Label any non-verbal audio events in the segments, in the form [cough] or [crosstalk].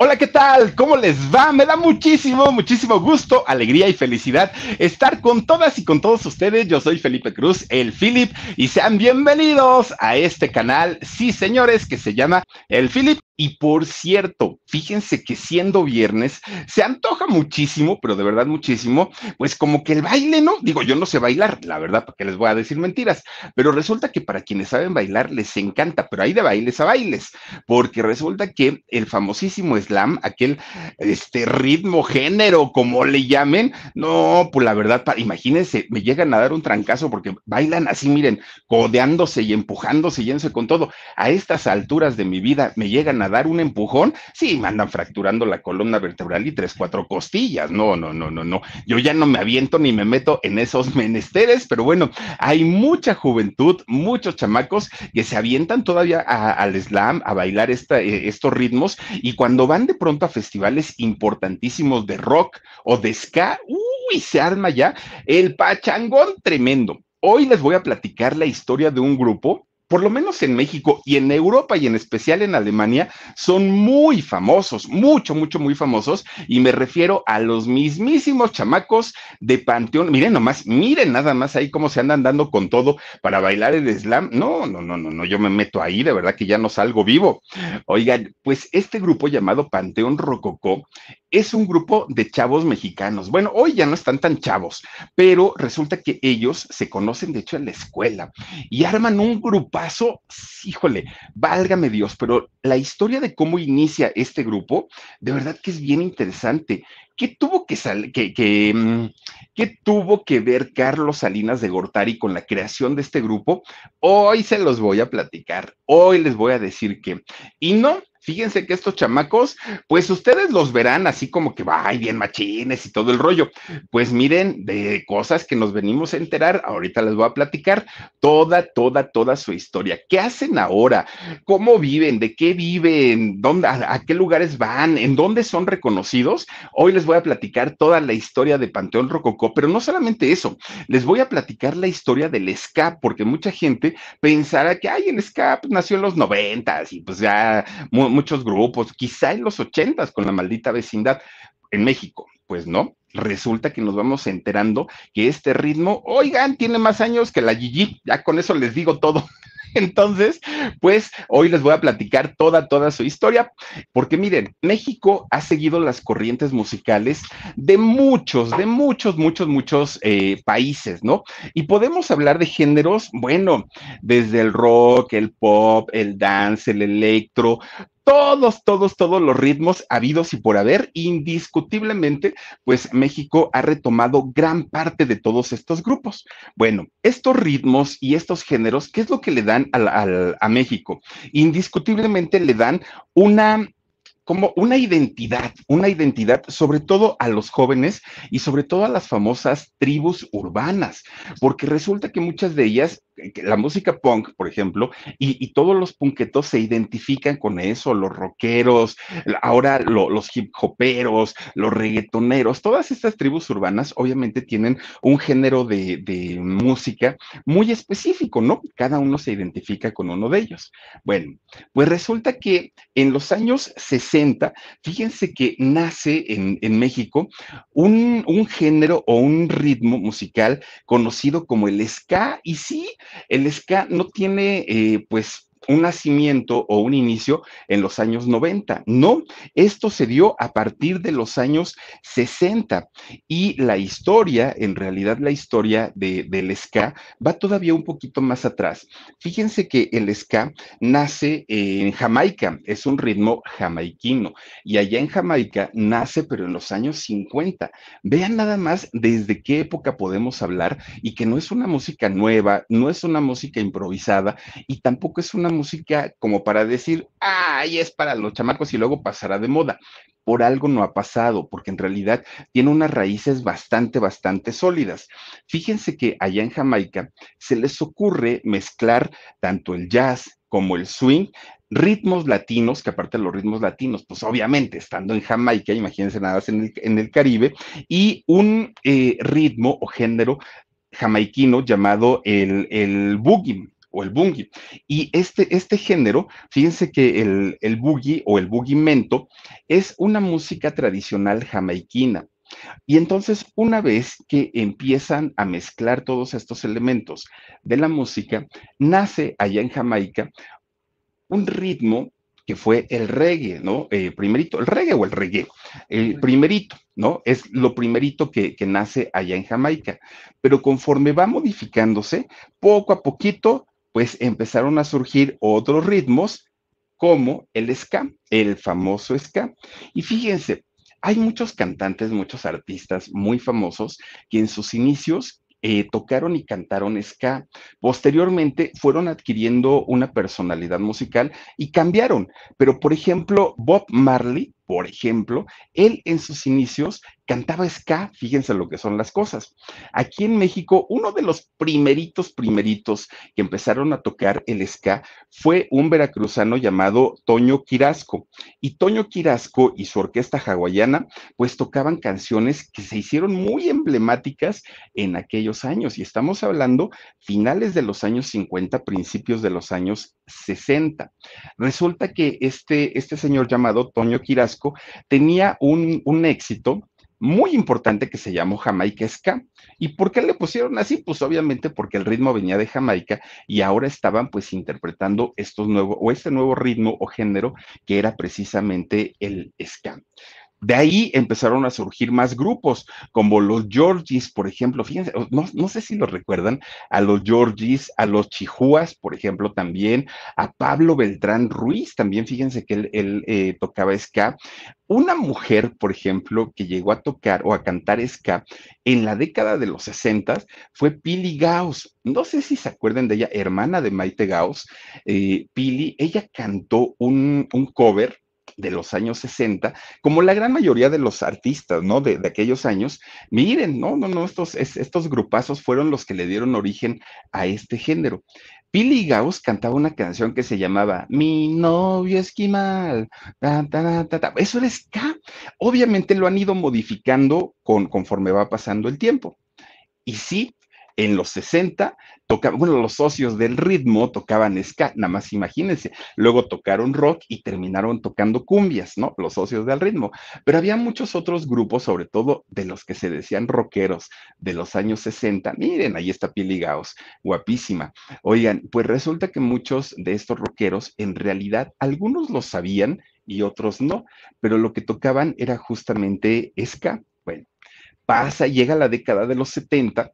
Hola, ¿qué tal? ¿Cómo les va? Me da muchísimo, muchísimo gusto, alegría y felicidad estar con todas y con todos ustedes. Yo soy Felipe Cruz, el Philip, y sean bienvenidos a este canal, sí señores, que se llama El Philip. Y por cierto, fíjense que siendo viernes se antoja muchísimo, pero de verdad muchísimo, pues como que el baile, ¿no? Digo, yo no sé bailar, la verdad, porque les voy a decir mentiras, pero resulta que para quienes saben bailar les encanta, pero hay de bailes a bailes, porque resulta que el famosísimo slam, aquel este ritmo, género, como le llamen, no, pues la verdad, imagínense, me llegan a dar un trancazo porque bailan así, miren, codeándose y empujándose, yéndose con todo. A estas alturas de mi vida me llegan a dar un empujón, sí, me andan fracturando la columna vertebral y tres, cuatro costillas. No, no, no, no, no. Yo ya no me aviento ni me meto en esos [laughs] menesteres, pero bueno, hay mucha juventud, muchos chamacos que se avientan todavía al slam, a bailar eh, estos ritmos, y cuando van de pronto a festivales importantísimos de rock o de ska, uy, se arma ya el pachangón tremendo. Hoy les voy a platicar la historia de un grupo por lo menos en México y en Europa y en especial en Alemania, son muy famosos, mucho, mucho, muy famosos. Y me refiero a los mismísimos chamacos de Panteón. Miren nomás, miren nada más ahí cómo se andan dando con todo para bailar el slam. No, no, no, no, no, yo me meto ahí, de verdad que ya no salgo vivo. Oigan, pues este grupo llamado Panteón Rococó es un grupo de chavos mexicanos. Bueno, hoy ya no están tan chavos, pero resulta que ellos se conocen, de hecho, en la escuela y arman un grupazo, híjole, válgame Dios, pero la historia de cómo inicia este grupo, de verdad que es bien interesante. ¿Qué tuvo que, que, mm, ¿Qué tuvo que ver Carlos Salinas de Gortari con la creación de este grupo? Hoy se los voy a platicar, hoy les voy a decir que, y no, Fíjense que estos chamacos, pues ustedes los verán así como que, ay, bien machines y todo el rollo. Pues miren, de cosas que nos venimos a enterar, ahorita les voy a platicar toda, toda, toda su historia. ¿Qué hacen ahora? ¿Cómo viven? ¿De qué viven? ¿Dónde, a, qué lugares van? ¿En dónde son reconocidos? Hoy les voy a platicar toda la historia de Panteón Rococó, pero no solamente eso, les voy a platicar la historia del ska, porque mucha gente pensará que, ay, el ska pues, nació en los noventas y pues ya muchos grupos, quizá en los ochentas con la maldita vecindad en México. Pues no, resulta que nos vamos enterando que este ritmo, oigan, tiene más años que la Gigi, ya con eso les digo todo. [laughs] Entonces, pues hoy les voy a platicar toda, toda su historia, porque miren, México ha seguido las corrientes musicales de muchos, de muchos, muchos, muchos eh, países, ¿no? Y podemos hablar de géneros, bueno, desde el rock, el pop, el dance, el electro, todos, todos, todos los ritmos habidos y por haber, indiscutiblemente, pues México ha retomado gran parte de todos estos grupos. Bueno, estos ritmos y estos géneros, ¿qué es lo que le dan a México? Indiscutiblemente le dan una como una identidad, una identidad sobre todo a los jóvenes y sobre todo a las famosas tribus urbanas, porque resulta que muchas de ellas la música punk, por ejemplo, y, todos los punquetos se identifican con eso, los rockeros, ahora los hip hoperos, los reggaetoneros, todas estas tribus urbanas obviamente tienen un género de, de, música muy específico, ¿no? Cada uno se identifica con uno de ellos. Bueno, pues resulta que en los años 60, fíjense que nace en, en México un, un género o un ritmo musical conocido como el ska, y sí, el ska no tiene, eh, pues, un nacimiento o un inicio en los años 90. No, esto se dio a partir de los años 60 y la historia, en realidad la historia de, del ska va todavía un poquito más atrás. Fíjense que el ska nace en Jamaica, es un ritmo jamaiquino y allá en Jamaica nace pero en los años 50. Vean nada más desde qué época podemos hablar y que no es una música nueva, no es una música improvisada y tampoco es una música como para decir, ay, es para los chamacos y luego pasará de moda. Por algo no ha pasado, porque en realidad tiene unas raíces bastante, bastante sólidas. Fíjense que allá en Jamaica se les ocurre mezclar tanto el jazz como el swing, ritmos latinos, que aparte de los ritmos latinos, pues obviamente estando en Jamaica, imagínense nada más en el, en el Caribe, y un eh, ritmo o género jamaiquino llamado el, el boogie o el boogie. Y este, este género, fíjense que el, el boogie o el boogie mento es una música tradicional jamaiquina. Y entonces, una vez que empiezan a mezclar todos estos elementos de la música, nace allá en Jamaica un ritmo que fue el reggae, ¿no? Eh, primerito, el reggae o el reggae, el primerito, ¿no? Es lo primerito que, que nace allá en Jamaica. Pero conforme va modificándose, poco a poquito pues empezaron a surgir otros ritmos como el ska, el famoso ska. Y fíjense, hay muchos cantantes, muchos artistas muy famosos que en sus inicios eh, tocaron y cantaron ska. Posteriormente fueron adquiriendo una personalidad musical y cambiaron. Pero, por ejemplo, Bob Marley, por ejemplo, él en sus inicios cantaba ska, fíjense lo que son las cosas. Aquí en México, uno de los primeritos, primeritos que empezaron a tocar el ska fue un veracruzano llamado Toño Quirasco. Y Toño Quirasco y su orquesta hawaiana, pues tocaban canciones que se hicieron muy emblemáticas en aquellos años. Y estamos hablando finales de los años 50, principios de los años 60. Resulta que este, este señor llamado Toño Quirasco tenía un, un éxito muy importante que se llamó Jamaica Ska. ¿Y por qué le pusieron así? Pues obviamente porque el ritmo venía de Jamaica y ahora estaban pues interpretando estos nuevos o este nuevo ritmo o género que era precisamente el ska. De ahí empezaron a surgir más grupos, como los Georgies, por ejemplo. Fíjense, no, no, sé si lo recuerdan, a los Georgies, a los Chihuas, por ejemplo, también, a Pablo Beltrán Ruiz, también fíjense que él, eh, tocaba ska. Una mujer, por ejemplo, que llegó a tocar o a cantar ska en la década de los 60 fue Pili Gauss. No sé si se acuerdan de ella, hermana de Maite Gauss. Eh, Pili, ella cantó un, un cover de los años 60, como la gran mayoría de los artistas, ¿no? De, aquellos años, miren, no, no, no, estos, es, estos grupazos fueron los que le dieron origen a este género. Billy Gauss cantaba una canción que se llamaba Mi novio esquimal. Ta, ta, ta, Eso era ska. Obviamente lo han ido modificando con, conforme va pasando el tiempo. Y sí, en los 60 tocaban, bueno, los socios del ritmo tocaban ska, nada más imagínense, luego tocaron rock y terminaron tocando cumbias, ¿no? Los socios del ritmo, pero había muchos otros grupos, sobre todo de los que se decían rockeros de los años 60, miren, ahí está Pili Gaos, guapísima. Oigan, pues resulta que muchos de estos rockeros, en realidad, algunos lo sabían y otros no, pero lo que tocaban era justamente ska. Bueno, pasa, llega la década de los 70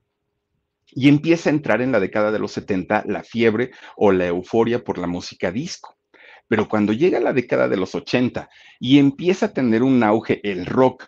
y empieza a entrar en la década de los 70 la fiebre o la euforia por la música disco. Pero cuando llega la década de los 80 y empieza a tener un auge el rock,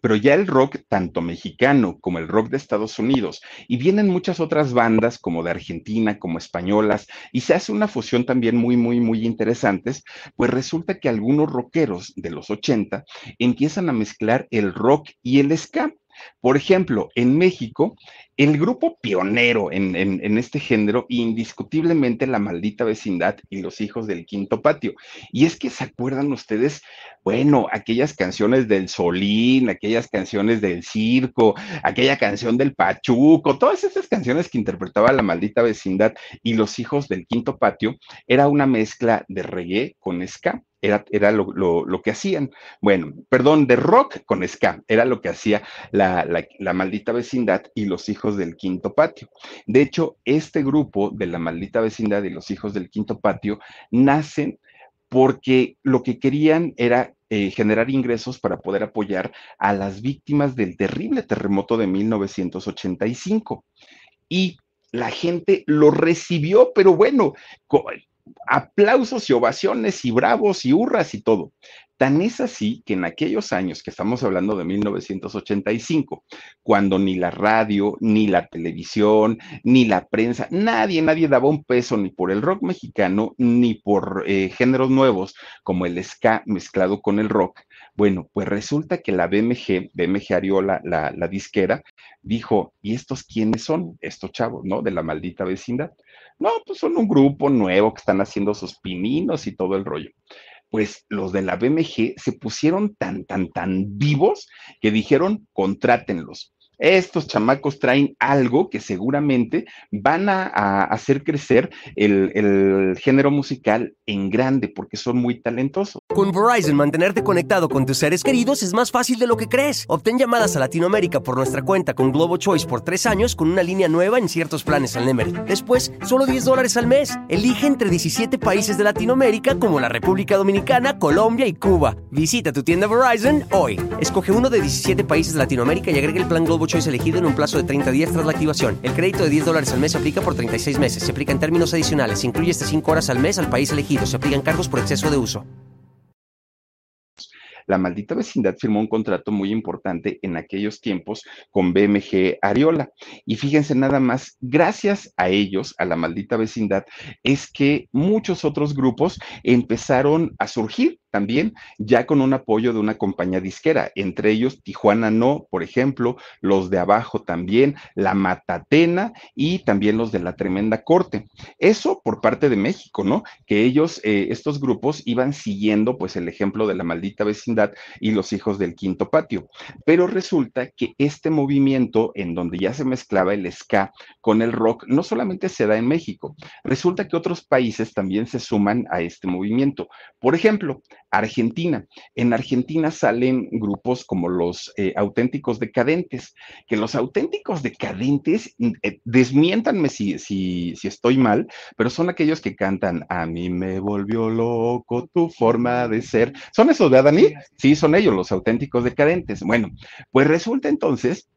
pero ya el rock tanto mexicano como el rock de Estados Unidos, y vienen muchas otras bandas como de Argentina, como españolas, y se hace una fusión también muy, muy, muy interesantes, pues resulta que algunos rockeros de los 80 empiezan a mezclar el rock y el ska. Por ejemplo, en México, el grupo pionero en, en, este género, indiscutiblemente la maldita vecindad y los hijos del quinto patio. Y es que se acuerdan ustedes, bueno, aquellas canciones del Solín, aquellas canciones del circo, aquella canción del Pachuco, todas esas canciones que interpretaba la maldita vecindad y los hijos del quinto patio, era una mezcla de reggae con ska. Era, era lo, que hacían. Bueno, perdón, de rock con ska, era lo que hacía la, la, maldita vecindad y los hijos del quinto patio. De hecho, este grupo de la maldita vecindad y los hijos del quinto patio nacen porque lo que querían era eh, generar ingresos para poder apoyar a las víctimas del terrible terremoto de 1985. Y la gente lo recibió, pero bueno, aplausos y ovaciones y bravos y hurras y todo. Tan es así que en aquellos años, que estamos hablando de 1985, cuando ni la radio, ni la televisión, ni la prensa, nadie, nadie daba un peso ni por el rock mexicano, ni por eh, géneros nuevos como el ska mezclado con el rock, bueno, pues resulta que la BMG, BMG Ariola, la, la disquera, dijo, ¿y estos quiénes son? Estos chavos, ¿no? De la maldita vecindad. No, pues son un grupo nuevo que están haciendo sus pininos y todo el rollo. Pues los de la BMG se pusieron tan, tan, tan vivos que dijeron, contrátenlos estos chamacos traen algo que seguramente van a, hacer crecer el, género musical en grande porque son muy talentosos. Con Verizon, mantenerte conectado con tus seres queridos es más fácil de lo que crees. Obtén llamadas a Latinoamérica por nuestra cuenta con Globo Choice por tres años con una línea nueva en ciertos planes al Nemery. Después, solo 10 dólares al mes. Elige entre 17 países de Latinoamérica como la República Dominicana, Colombia y Cuba. Visita tu tienda Verizon hoy. Escoge uno de 17 países de Latinoamérica y agrega el plan Globo Choice elegido en un plazo de 30 días tras la activación. El crédito de 10 dólares al mes se aplica por 36 meses. Se aplica en términos adicionales. Se incluye hasta 5 horas al mes al país elegido. Se aplican cargos por exceso de uso la maldita vecindad firmó un contrato muy importante en aquellos tiempos con BMG Ariola. Y fíjense nada más, gracias a ellos, a la maldita vecindad, es que muchos otros grupos empezaron a surgir también ya con un apoyo de una compañía disquera, entre ellos Tijuana No, por ejemplo, los de abajo también, La Matatena y también los de la Tremenda Corte. Eso por parte de México, ¿no? Que ellos, eh, estos grupos iban siguiendo pues el ejemplo de la maldita vecindad y los hijos del quinto patio. Pero resulta que este movimiento en donde ya se mezclaba el ska con el rock, no solamente se da en México, resulta que otros países también se suman a este movimiento. Por ejemplo, Argentina. En Argentina salen grupos como los eh, auténticos decadentes, que los auténticos decadentes, mm, eh, desmiéntanme si, si, si estoy mal, pero son aquellos que cantan, a mí me volvió loco tu forma de ser. ¿Son esos de Adani? Sí, son ellos, los auténticos decadentes. Bueno, pues resulta entonces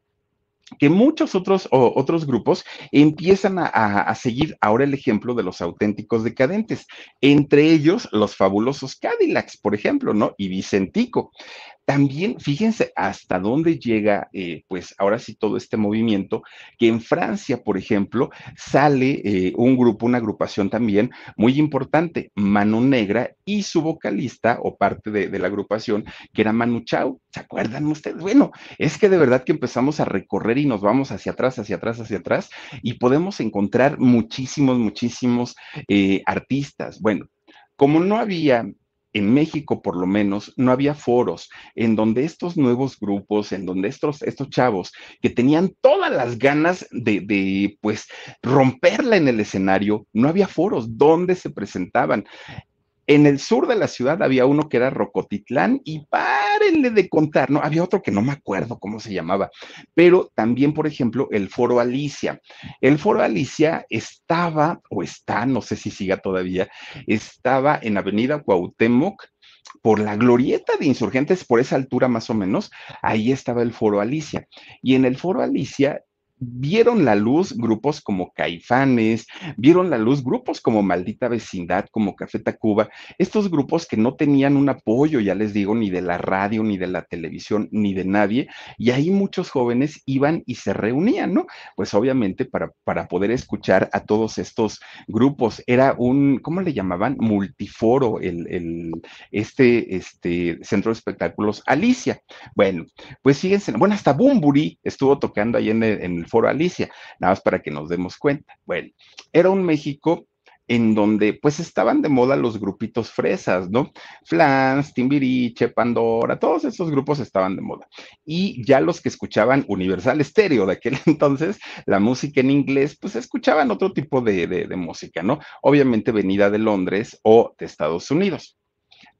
que muchos otros, otros grupos empiezan a, seguir ahora el ejemplo de los auténticos decadentes, entre ellos los fabulosos Cadillacs, por ejemplo, ¿no? Y Vicentico. También, fíjense hasta dónde llega, eh, pues ahora sí, todo este movimiento, que en Francia, por ejemplo, sale eh, un grupo, una agrupación también muy importante, Manu Negra y su vocalista o parte de, la agrupación, que era Manu Chao. ¿Se acuerdan ustedes? Bueno, es que de verdad que empezamos a recorrer y nos vamos hacia atrás, hacia atrás, hacia atrás, y podemos encontrar muchísimos, muchísimos eh, artistas. Bueno, como no había en México por lo menos no había foros en donde estos nuevos grupos, en donde estos, estos chavos que tenían todas las ganas de, de, pues romperla en el escenario, no había foros donde se presentaban. En el sur de la ciudad había uno que era Rocotitlán y párenle de contar, ¿no? Había otro que no me acuerdo cómo se llamaba, pero también, por ejemplo, el Foro Alicia. El Foro Alicia estaba, o está, no sé si siga todavía, estaba en Avenida Cuauhtémoc, por la glorieta de insurgentes, por esa altura más o menos, ahí estaba el Foro Alicia. Y en el Foro Alicia vieron la luz grupos como Caifanes, vieron la luz grupos como Maldita Vecindad, como Café Tacuba, estos grupos que no tenían un apoyo, ya les digo, ni de la radio, ni de la televisión, ni de nadie, y ahí muchos jóvenes iban y se reunían, ¿no? Pues obviamente para, para poder escuchar a todos estos grupos, era un, ¿cómo le llamaban? Multiforo, el, el este, este centro de espectáculos Alicia. Bueno, pues fíjense, bueno, hasta Bumburi estuvo tocando ahí en en Foro Alicia, nada más para que nos demos cuenta. Bueno, era un México en donde pues estaban de moda los grupitos fresas, ¿no? Flans, Timbiriche, Pandora, todos esos grupos estaban de moda. Y ya los que escuchaban Universal Stereo de aquel [laughs] entonces, la música en inglés, pues escuchaban otro tipo de música, ¿no? Obviamente venida de Londres o de Estados Unidos.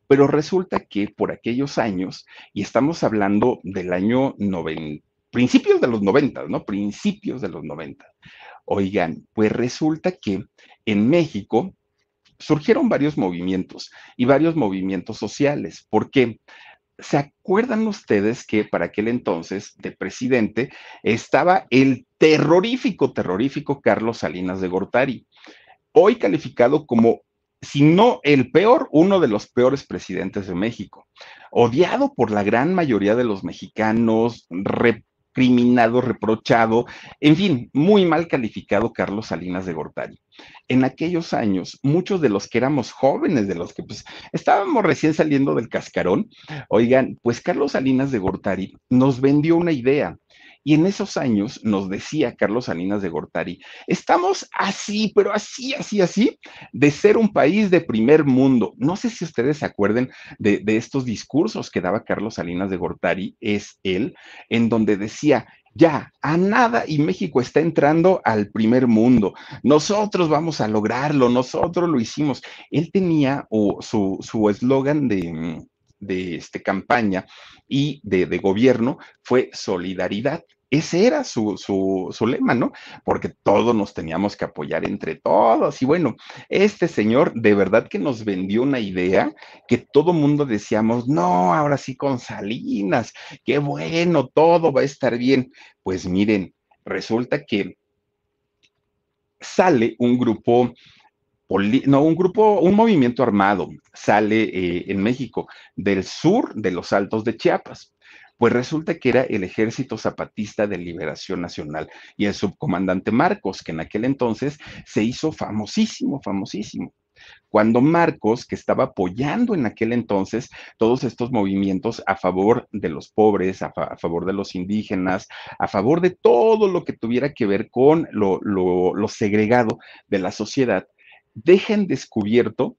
Pero resulta que por aquellos años, y estamos hablando del año 90, principios de los 90, ¿no? Principios de los 90. Oigan, pues resulta que en México surgieron varios movimientos y varios movimientos sociales. ¿Por qué? ¿Se acuerdan ustedes que para aquel entonces de presidente estaba el terrorífico, terrorífico Carlos Salinas de Gortari, hoy calificado como, si no el peor, uno de los peores presidentes de México, odiado por la gran mayoría de los mexicanos, criminado, reprochado, en fin, muy mal calificado Carlos Salinas de Gortari. En aquellos años, muchos de los que éramos jóvenes, de los que pues estábamos recién saliendo del cascarón, oigan, pues Carlos Salinas de Gortari nos vendió una idea y en esos años nos decía Carlos Salinas de Gortari, estamos así, pero así, así, así, de ser un país de primer mundo. No sé si ustedes se acuerden de, estos discursos que daba Carlos Salinas de Gortari, es él, en donde decía, ya, a nada y México está entrando al primer mundo. Nosotros vamos a lograrlo, nosotros lo hicimos. Él tenía su eslogan de, de este, campaña y de, gobierno fue solidaridad. Ese era su, su, lema, ¿no? Porque todos nos teníamos que apoyar entre todos. Y bueno, este señor de verdad que nos vendió una idea que todo mundo decíamos, no, ahora sí con Salinas, qué bueno, todo va a estar bien. Pues miren, resulta que sale un grupo no, un grupo, un movimiento armado sale eh, en México del sur de los Altos de Chiapas. Pues resulta que era el Ejército Zapatista de Liberación Nacional y el subcomandante Marcos, que en aquel entonces se hizo famosísimo, famosísimo. Cuando Marcos, que estaba apoyando en aquel entonces todos estos movimientos a favor de los pobres, a, favor de los indígenas, a favor de todo lo que tuviera que ver con lo, segregado de la sociedad, deja en descubierto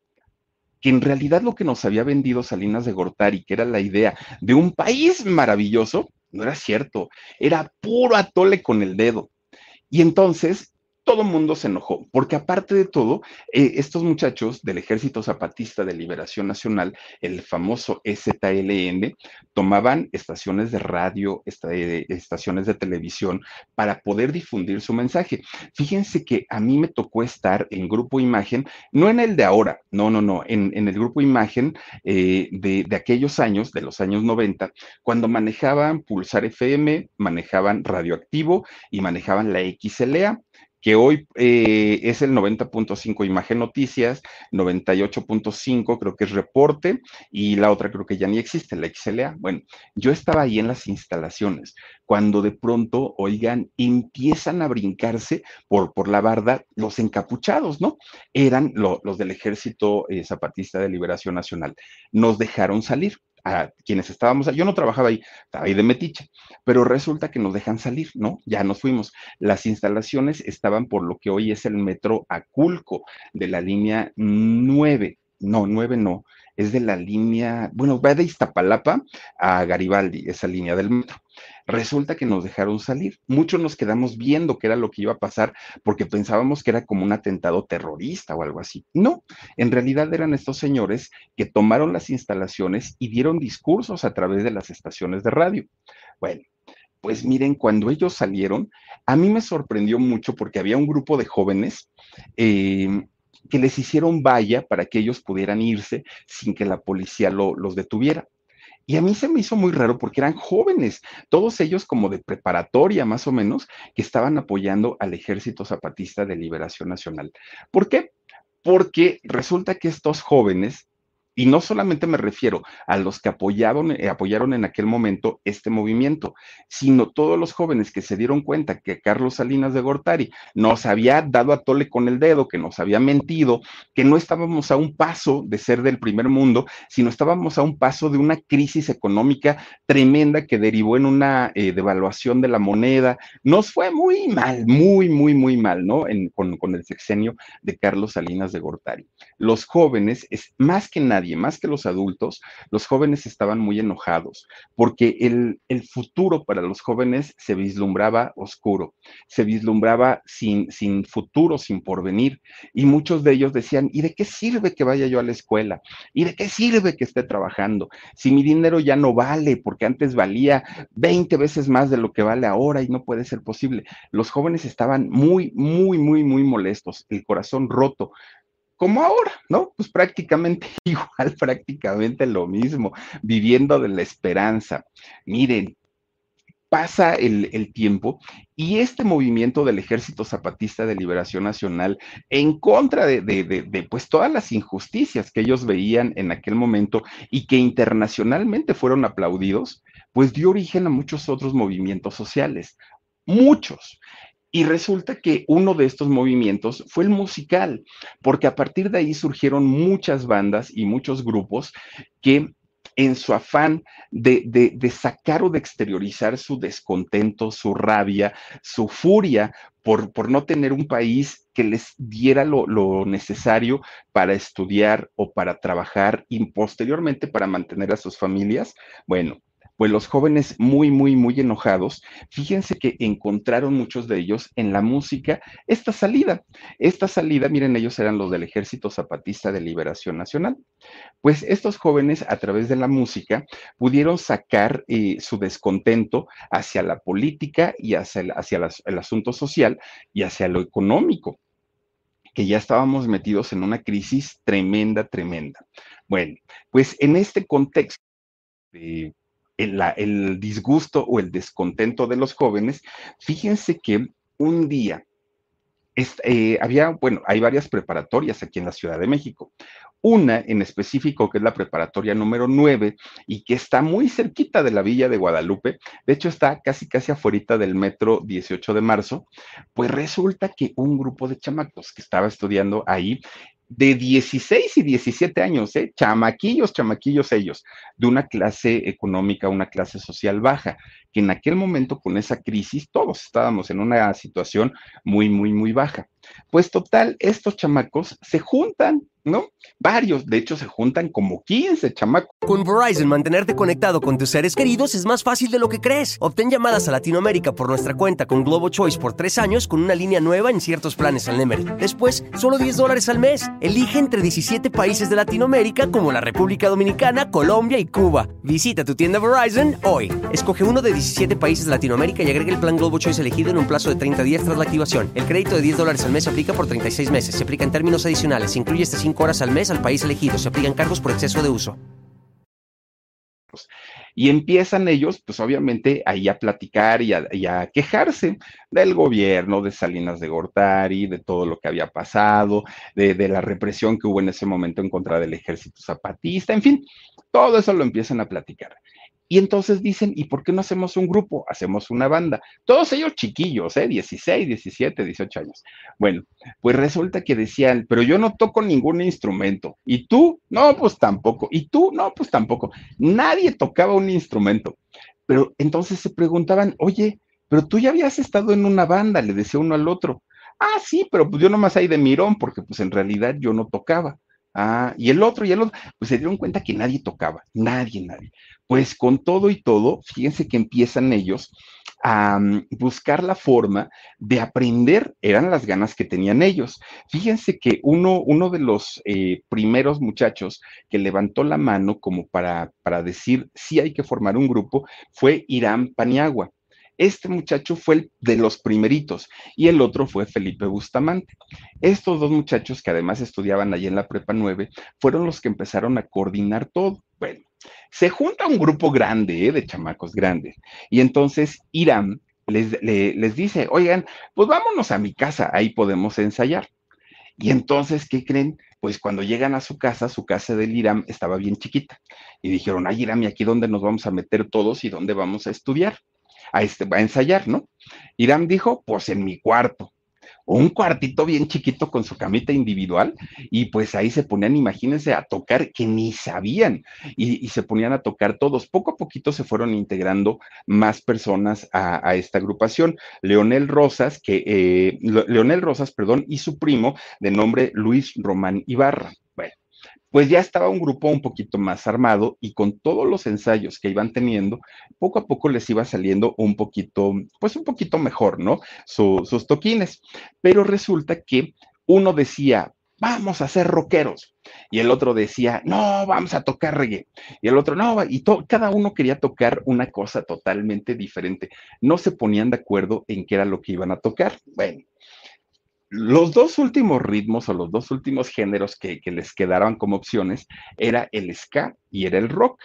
que en realidad lo que nos había vendido Salinas de Gortari, que era la idea de un país maravilloso, no era cierto, era puro atole con el dedo. Y entonces todo el mundo se enojó, porque aparte de todo, eh, estos muchachos del Ejército Zapatista de Liberación Nacional, el famoso STLN, tomaban estaciones de radio, eh, estaciones de televisión para poder difundir su mensaje. Fíjense que a mí me tocó estar en Grupo Imagen, no en el de ahora, no, no, no, en, el Grupo Imagen eh, de, de aquellos años, de los años 90, cuando manejaban Pulsar FM, manejaban Radioactivo y manejaban la XLA que hoy eh, es el 90.5 Imagen Noticias, 98.5 creo que es Reporte y la otra creo que ya ni existe, la XLA. Bueno, yo estaba ahí en las instalaciones cuando de pronto, oigan, empiezan a brincarse por, por la barda los encapuchados, ¿no? Eran los del Ejército eh, Zapatista de Liberación Nacional. Nos dejaron salir a quienes estábamos, yo no trabajaba ahí, estaba ahí de metiche, pero resulta que nos dejan salir, ¿no? Ya nos fuimos. Las instalaciones estaban por lo que hoy es el metro Aculco de la línea 9, no, 9 no, es de la línea, bueno, va de Iztapalapa a Garibaldi, esa línea del metro. Resulta que nos dejaron salir. Muchos nos quedamos viendo qué era lo que iba a pasar porque pensábamos que era como un atentado terrorista o algo así. No, en realidad eran estos señores que tomaron las instalaciones y dieron discursos a través de las estaciones de radio. Bueno, pues miren, cuando ellos salieron, a mí me sorprendió mucho porque había un grupo de jóvenes eh, que les hicieron valla para que ellos pudieran irse sin que la policía los detuviera. Y a mí se me hizo muy raro porque eran jóvenes, todos ellos como de preparatoria más o menos, que estaban apoyando al Ejército Zapatista de Liberación Nacional. ¿Por qué? Porque resulta que estos jóvenes y no solamente me refiero a los que apoyaron, eh, apoyaron en aquel momento este movimiento, sino todos los jóvenes que se dieron cuenta que Carlos Salinas de Gortari nos había dado a tole con el dedo, que nos había mentido, que no estábamos a un paso de ser del primer mundo, sino estábamos a un paso de una crisis económica tremenda que derivó en una eh, devaluación de la moneda. Nos fue muy mal, muy, muy, muy mal, ¿no? con, con el sexenio de Carlos Salinas de Gortari. Los jóvenes, es, más que nadie, nadie, más que los adultos, los jóvenes estaban muy enojados porque el, futuro para los jóvenes se vislumbraba oscuro, se vislumbraba sin, sin futuro, sin porvenir. Y muchos de ellos decían, ¿y de qué sirve que vaya yo a la escuela? ¿Y de qué sirve que esté trabajando? Si mi dinero ya no vale, porque antes valía 20 veces más de lo que vale ahora y no puede ser posible. Los jóvenes estaban muy, muy, muy, muy molestos, el corazón roto como ahora, ¿no? Pues prácticamente [laughs] igual, prácticamente lo mismo, viviendo de la esperanza. Miren, pasa el, tiempo y este movimiento del Ejército Zapatista de Liberación Nacional en contra de, de, pues todas las injusticias que ellos veían en aquel momento y que internacionalmente fueron aplaudidos, pues dio origen a muchos otros movimientos sociales, muchos. Y resulta que uno de estos movimientos fue el musical, porque a partir de ahí surgieron muchas bandas y muchos grupos que en su afán de, sacar o de exteriorizar su descontento, su rabia, su furia por, por no tener un país que les diera lo, lo, necesario para estudiar o para trabajar y posteriormente para mantener a sus familias, bueno, pues los jóvenes muy, muy, muy enojados, fíjense que encontraron muchos de ellos en la música esta salida. Esta salida, miren, ellos eran los del Ejército Zapatista de Liberación Nacional. Pues estos jóvenes a través de la música pudieron sacar eh, su descontento hacia la política y hacia, el, hacia el asunto social y hacia lo económico que ya estábamos metidos en una crisis tremenda, tremenda. Bueno, pues en este contexto de el, disgusto o el descontento de los jóvenes, fíjense que un día eh, había, bueno, hay varias preparatorias aquí en la Ciudad de México. Una en específico, que es la preparatoria número 9 y que está muy cerquita de la Villa de Guadalupe, de hecho está casi casi afuera del metro 18 de marzo, pues resulta que un grupo de chamacos que estaba estudiando ahí de 16 y 17 años, ¿eh? chamaquillos, chamaquillos ellos, de una clase económica, una clase social baja, que en aquel momento con esa crisis todos estábamos en una situación muy, muy, muy baja. Pues total, estos chamacos se juntan ¿no? Varios, de hecho, se juntan como 15 chamacos. Con Verizon, mantenerte conectado con tus seres queridos es más fácil de lo que crees. Obtén llamadas a Latinoamérica por nuestra cuenta con Globo Choice por tres años con una línea nueva en ciertos planes al Nemery. Después, solo 10 dólares al mes. Elige entre 17 países de Latinoamérica como la República Dominicana, Colombia y Cuba. Visita tu tienda Verizon hoy. Escoge uno de 17 países de Latinoamérica y agrega el plan Globo Choice elegido en un plazo de 30 días tras la activación. El crédito de 10 dólares al mes se aplica por 36 meses. Se aplica en términos adicionales. incluye este 5 horas al mes al país elegido. Se aplican cargos por exceso de uso. Y empiezan ellos, pues obviamente, ahí a platicar y a, quejarse del gobierno, de Salinas de Gortari, de todo lo que había pasado, de, de, la represión que hubo en ese momento en contra del ejército zapatista, en fin, todo eso lo empiezan a platicar. Y entonces dicen, ¿y por qué no hacemos un grupo? Hacemos una banda. Todos ellos chiquillos, ¿eh? 16, 17, 18 años. Bueno, pues resulta que decían, pero yo no toco ningún instrumento. ¿Y tú? No, pues tampoco. ¿Y tú? No, pues tampoco. Nadie tocaba un instrumento. Pero entonces se preguntaban, oye, pero tú ya habías estado en una banda, le decía uno al otro. Ah, sí, pero pues yo nomás ahí de mirón, porque pues en realidad yo no tocaba. Ah, y el otro y el otro, pues se dieron cuenta que nadie tocaba, nadie, nadie. Pues con todo y todo, fíjense que empiezan ellos a mm, buscar la forma de aprender, eran las ganas que tenían ellos. Fíjense que uno, uno de los eh, primeros muchachos que levantó la mano como para, para decir si hay que formar un grupo fue Irán Paniagua. Este muchacho fue el de los primeritos y el otro fue Felipe Bustamante. Estos dos muchachos que además estudiaban allí en la Prepa 9 fueron los que empezaron a coordinar todo. Bueno, se junta un grupo grande ¿eh? de chamacos grandes y entonces Irán les, les dice, oigan, pues vámonos a mi casa, ahí podemos ensayar. Y entonces, ¿qué creen? Pues cuando llegan a su casa, su casa del Irán estaba bien chiquita. Y dijeron, ay, Irán, ¿y aquí dónde nos vamos a meter todos y dónde vamos a estudiar? A, este, a ensayar, ¿no? Irán dijo, pues en mi cuarto un cuartito bien chiquito con su camita individual y pues ahí se ponían, imagínense, a tocar que ni sabían y, se ponían a tocar todos. Poco a poquito se fueron integrando más personas a, esta agrupación. Leonel Rosas, que eh, Leonel Rosas, perdón, y su primo de nombre Luis Román Ibarra. Pues ya estaba un grupo un poquito más armado y con todos los ensayos que iban teniendo, poco a poco les iba saliendo un poquito, pues un poquito mejor, ¿no? sus toquines. Pero resulta que uno decía, vamos a ser rockeros. Y el otro decía, no, vamos a tocar reggae. Y el otro, no, y cada uno quería tocar una cosa totalmente diferente. No se ponían de acuerdo en qué era lo que iban a tocar. Bueno, los dos últimos ritmos o los dos últimos géneros que, les quedaron como opciones era el ska y era el rock.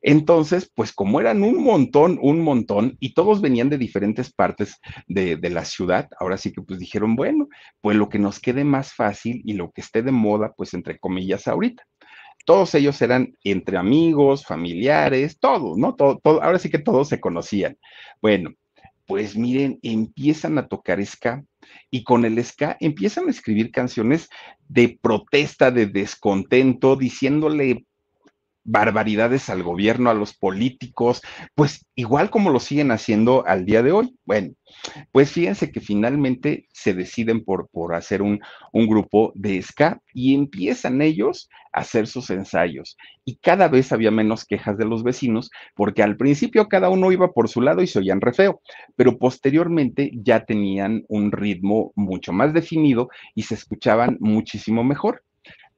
Entonces, pues como eran un montón, un montón, y todos venían de diferentes partes de, la ciudad, ahora sí que pues dijeron, bueno, pues lo que nos quede más fácil y lo que esté de moda, pues entre comillas ahorita. Todos ellos eran entre amigos, familiares, todos, ¿no? Todo, todo, ahora sí que todos se conocían. Bueno, pues miren, empiezan a tocar ska y con el ska empiezan a escribir canciones de protesta, de descontento, diciéndole barbaridades al gobierno, a los políticos, pues igual como lo siguen haciendo al día de hoy. Bueno, pues fíjense que finalmente se deciden por, por hacer un, un grupo de ska y empiezan ellos a hacer sus ensayos. Y cada vez había menos quejas de los vecinos, porque al principio cada uno iba por su lado y se oían re feo, pero posteriormente ya tenían un ritmo mucho más definido y se escuchaban muchísimo mejor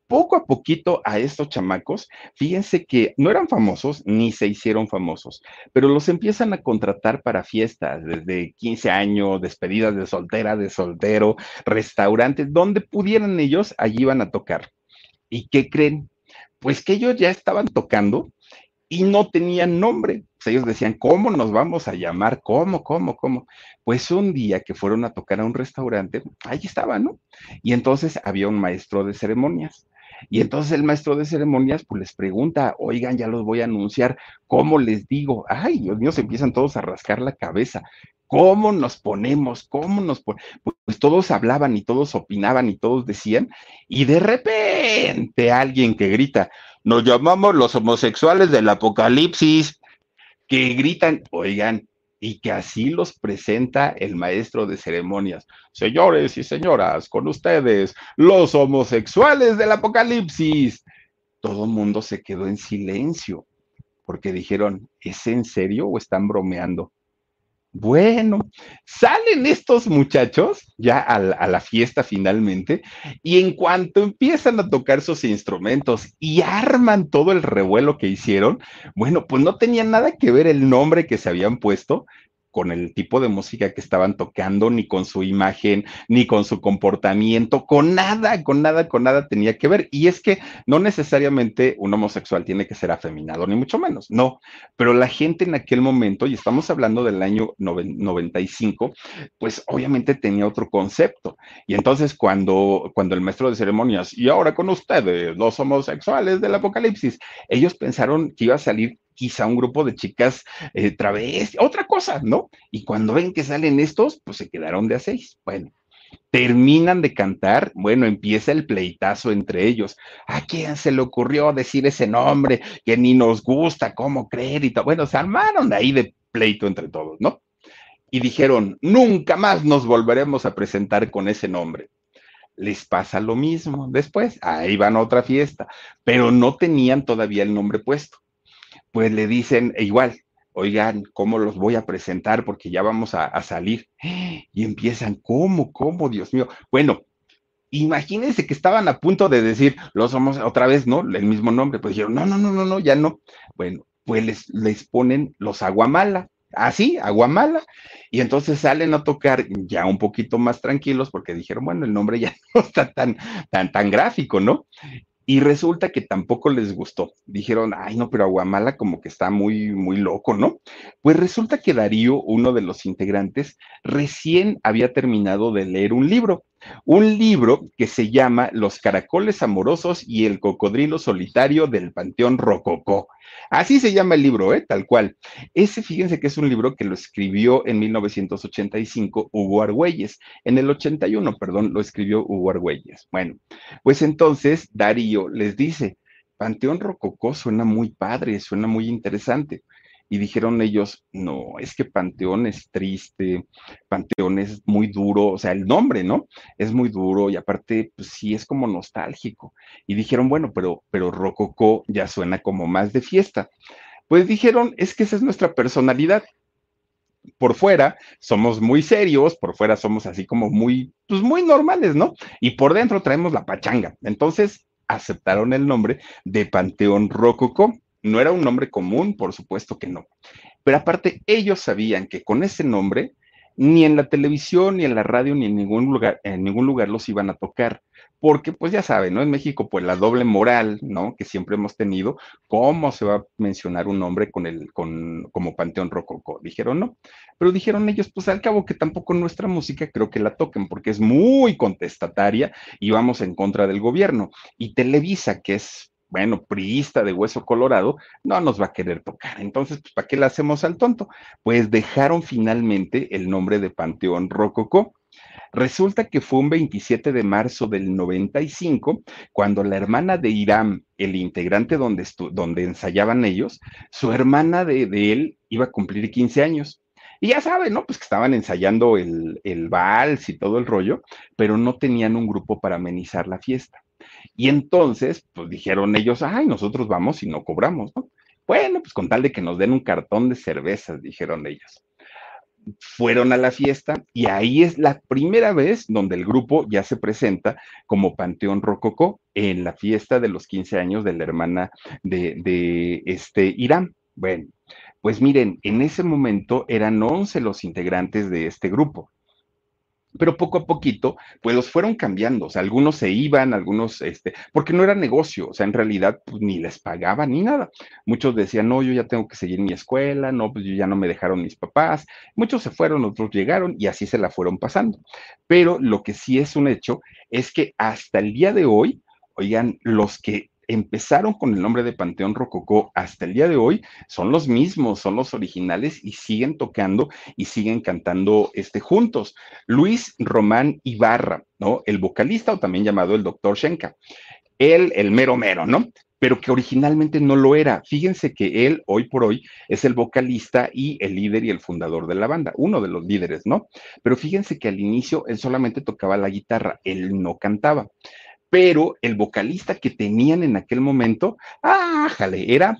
poco a poquito a estos chamacos, fíjense que no eran famosos ni se hicieron famosos, pero los empiezan a contratar para fiestas, desde 15 años, despedidas de soltera, de soltero, restaurantes, donde pudieran ellos, allí iban a tocar. ¿Y qué creen? Pues que ellos ya estaban tocando y no tenían nombre. Pues ellos decían, ¿cómo nos vamos a llamar? ¿Cómo, cómo, cómo? Pues un día que fueron a tocar a un restaurante, ahí estaban, ¿no? Y entonces había un maestro de ceremonias. Y entonces el maestro de ceremonias pues les pregunta, oigan, ya los voy a anunciar, ¿cómo les digo? Ay, Dios mío, se empiezan todos a rascar la cabeza. ¿Cómo nos ponemos? ¿Cómo nos ponemos? Pues todos hablaban y todos opinaban y todos decían, y de repente alguien que grita, nos llamamos los homosexuales del apocalipsis, que gritan, oigan, y que así los presenta el maestro de ceremonias. Señores y señoras, con ustedes, los homosexuales del apocalipsis. Todo el mundo se quedó en silencio porque dijeron, ¿es en serio o están bromeando? Bueno, salen estos muchachos ya a la, fiesta finalmente y en cuanto empiezan a tocar sus instrumentos y arman todo el revuelo que hicieron, bueno, pues no tenía nada que ver el nombre que se habían puesto con el tipo de música que estaban tocando, ni con su imagen, ni con su comportamiento, con nada, con nada, con nada tenía que ver. Y es que no necesariamente un homosexual tiene que ser afeminado, ni mucho menos, no. Pero la gente en aquel momento, y estamos hablando del año 95, pues obviamente tenía otro concepto. Y entonces cuando, cuando el maestro de ceremonias, y ahora con ustedes, los homosexuales del apocalipsis, ellos pensaron que iba a salir quizá un grupo de chicas eh, otra cosa, ¿no? Y cuando ven que salen estos, pues se quedaron de a seis. Bueno, terminan de cantar, bueno, empieza el pleitazo entre ellos. ¿A quién se le ocurrió decir ese nombre que ni nos gusta, cómo crédito? Bueno, se armaron ahí de pleito entre todos, ¿no? Y dijeron, nunca más nos volveremos a presentar con ese nombre. Les pasa lo mismo después, ahí van a otra fiesta, pero no tenían todavía el nombre puesto pues le dicen igual, oigan, ¿cómo los voy a presentar? Porque ya vamos a, salir. Y empiezan, ¿cómo, cómo, Dios mío? Bueno, imagínense que estaban a punto de decir, los somos otra vez, ¿no? El mismo nombre, pues dijeron, no, no, no, no, no, ya no. Bueno, pues les, les ponen los aguamala, así, aguamala, y entonces salen a tocar ya un poquito más tranquilos porque dijeron, bueno, el nombre ya [laughs] no está tan, tan, tan gráfico, ¿no? Y resulta que tampoco les gustó. Dijeron, ay, no, pero Aguamala como que está muy, muy loco, ¿no? Pues resulta que Darío, uno de los integrantes, recién había terminado de leer un libro un libro que se llama Los caracoles amorosos y el cocodrilo solitario del Panteón Rococó. Así se llama el libro, ¿eh? tal cual. Ese, fíjense que es un libro que lo escribió en 1985 Hugo Argüelles. En el 81, perdón, lo escribió Hugo Argüelles. Bueno, pues entonces Darío les dice, Panteón Rococó suena muy padre, suena muy interesante. Y dijeron ellos, no, es que Panteón es triste, Panteón es muy duro, o sea, el nombre, ¿no? Es muy duro y aparte, pues sí, es como nostálgico. Y dijeron, bueno, pero, pero Rococó ya suena como más de fiesta. Pues dijeron, es que esa es nuestra personalidad. Por fuera somos muy serios, por fuera somos así como muy, pues muy normales, ¿no? Y por dentro traemos la pachanga. Entonces aceptaron el nombre de Panteón Rococó. No era un nombre común, por supuesto que no. Pero aparte, ellos sabían que con ese nombre, ni en la televisión, ni en la radio, ni en ningún lugar, en ningún lugar los iban a tocar. Porque, pues ya saben, ¿no? En México, pues la doble moral, ¿no? Que siempre hemos tenido, ¿cómo se va a mencionar un nombre con el, con, como Panteón Rococó? Dijeron no. Pero dijeron ellos, pues al cabo que tampoco nuestra música creo que la toquen, porque es muy contestataria y vamos en contra del gobierno. Y Televisa, que es bueno, priista de hueso colorado, no nos va a querer tocar. Entonces, pues, ¿para qué le hacemos al tonto? Pues dejaron finalmente el nombre de Panteón Rococó. Resulta que fue un 27 de marzo del 95, cuando la hermana de Irán, el integrante donde, donde ensayaban ellos, su hermana de, él iba a cumplir 15 años. Y ya saben, ¿no? Pues que estaban ensayando el, el vals y todo el rollo, pero no tenían un grupo para amenizar la fiesta. Y entonces, pues dijeron ellos, ay, nosotros vamos y no cobramos, ¿no? Bueno, pues con tal de que nos den un cartón de cervezas, dijeron ellos. Fueron a la fiesta y ahí es la primera vez donde el grupo ya se presenta como Panteón Rococó en la fiesta de los 15 años de la hermana de, de este Irán. Bueno, pues miren, en ese momento eran 11 los integrantes de este grupo pero poco a poquito, pues los fueron cambiando, o sea, algunos se iban, algunos, este, porque no era negocio, o sea, en realidad, pues ni les pagaban ni nada. Muchos decían, no, yo ya tengo que seguir mi escuela, no, pues yo ya no me dejaron mis papás. Muchos se fueron, otros llegaron y así se la fueron pasando. Pero lo que sí es un hecho es que hasta el día de hoy, oigan, los que empezaron con el nombre de Panteón Rococó hasta el día de hoy son los mismos, son los originales y siguen tocando y siguen cantando este, juntos. Luis Román Ibarra, ¿no? El vocalista o también llamado el doctor Shenka. Él, el mero mero, ¿no? Pero que originalmente no lo era. Fíjense que él, hoy por hoy, es el vocalista y el líder y el fundador de la banda, uno de los líderes, ¿no? Pero fíjense que al inicio él solamente tocaba la guitarra, él no cantaba pero el vocalista que tenían en aquel momento, ájale, era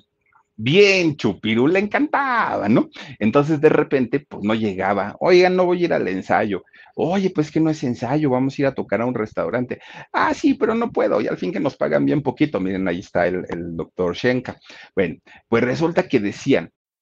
bien chupirú, le encantaba, ¿no? Entonces de repente, pues no llegaba, oigan, no voy a ir al ensayo, oye, pues que no es ensayo, vamos a ir a tocar a un restaurante, ah, sí, pero no puedo, y al fin que nos pagan bien poquito, miren, ahí está el, el doctor Shenka. Bueno, pues resulta que decían,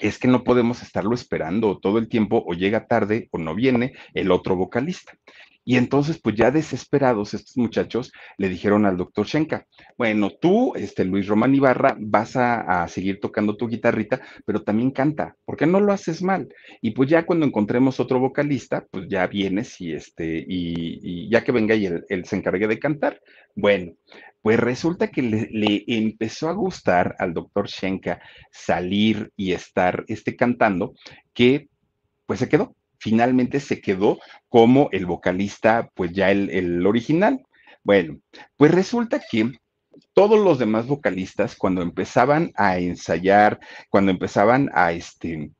es que no podemos estarlo esperando todo el tiempo o llega tarde o no viene el otro vocalista. Y entonces, pues ya desesperados, estos muchachos le dijeron al doctor Shenka, bueno, tú, este Luis Román Ibarra, vas a, seguir tocando tu guitarrita, pero también canta, porque no lo haces mal. Y pues ya cuando encontremos otro vocalista, pues ya vienes y este, y, ya que venga y él, se encargue de cantar. Bueno, pues resulta que le, empezó a gustar al doctor Shenka salir y estar este, cantando, que pues se quedó. Finalmente se quedó como el vocalista, pues ya el, el original. Bueno, pues resulta que todos los demás vocalistas, cuando empezaban a ensayar, cuando empezaban a, este,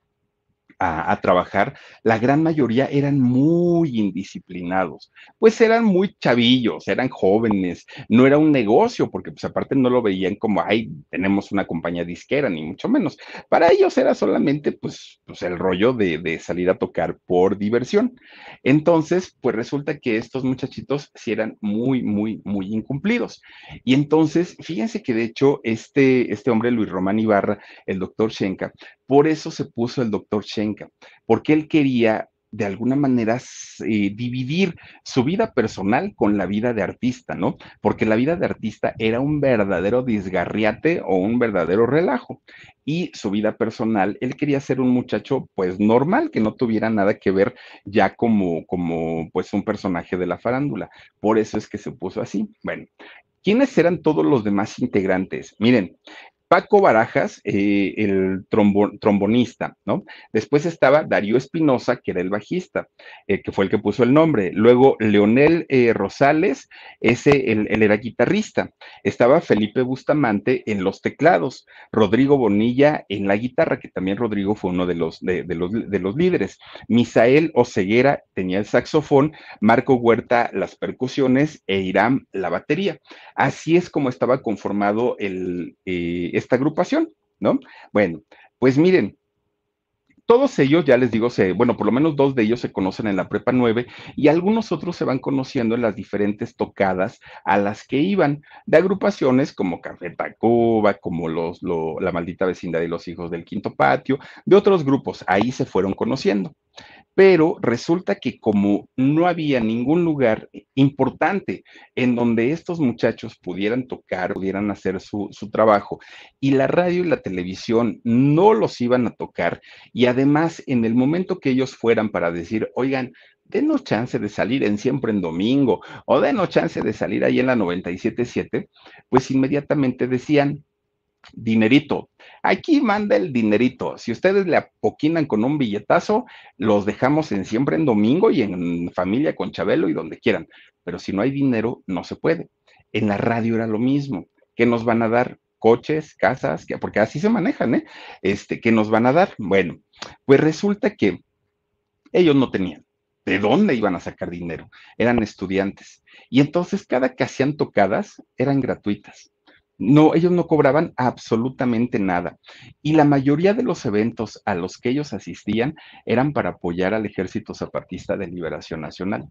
a, trabajar, la gran mayoría eran muy indisciplinados, pues eran muy chavillos, eran jóvenes, no era un negocio, porque pues aparte no lo veían como, ay, tenemos una compañía disquera, ni mucho menos. Para ellos era solamente pues, pues el rollo de, de salir a tocar por diversión. Entonces, pues resulta que estos muchachitos sí eran muy, muy, muy incumplidos. Y entonces, fíjense que de hecho este, este hombre, Luis Román Ibarra, el doctor Shenka, por eso se puso el doctor Shenka, porque él quería de alguna manera eh, dividir su vida personal con la vida de artista, ¿no? Porque la vida de artista era un verdadero disgarriate o un verdadero relajo. Y su vida personal, él quería ser un muchacho pues normal, que no tuviera nada que ver ya como, como pues un personaje de la farándula. Por eso es que se puso así. Bueno, ¿quiénes eran todos los demás integrantes? Miren, Paco Barajas, eh, el trombonista, ¿no? Después estaba Darío Espinosa, que era el bajista, eh, que fue el que puso el nombre. Luego Leonel eh, Rosales, ese, él, era guitarrista. Estaba Felipe Bustamante en los teclados, Rodrigo Bonilla en la guitarra, que también Rodrigo fue uno de los, de, los, de los líderes. Misael Oceguera tenía el saxofón, Marco Huerta las percusiones e Irán la batería. Así es como estaba conformado el esta agrupación, ¿no? Bueno, pues miren, todos ellos, ya les digo, se, bueno, por lo menos dos de ellos se conocen en la prepa 9 y algunos otros se van conociendo en las diferentes tocadas a las que iban, de agrupaciones como Café Tacuba, como los, La Maldita Vecindad y los Hijos del Quinto Patio, de otros grupos, ahí se fueron conociendo pero resulta que como no había ningún lugar importante en donde estos muchachos pudieran tocar, pudieran hacer su, trabajo, y la radio y la televisión no los iban a tocar, y además en el momento que ellos fueran para decir, oigan, denos chance de salir en siempre en domingo, o denos chance de salir ahí en la 97.7, pues inmediatamente decían, dinerito. Aquí manda el dinerito. Si ustedes le apoquinan con un billetazo, los dejamos en siempre en domingo y en familia con Chabelo y donde quieran. Pero si no hay dinero, no se puede. En la radio era lo mismo. ¿Qué nos van a dar? Coches, casas, porque así se manejan, ¿eh? Este, ¿qué nos van a dar? Bueno, pues resulta que ellos no tenían. ¿De dónde iban a sacar dinero? Eran estudiantes. Y entonces cada que hacían tocadas eran gratuitas no, ellos no cobraban absolutamente nada. Y la mayoría de los eventos a los que ellos asistían eran para apoyar al Ejército Zapatista de Liberación Nacional.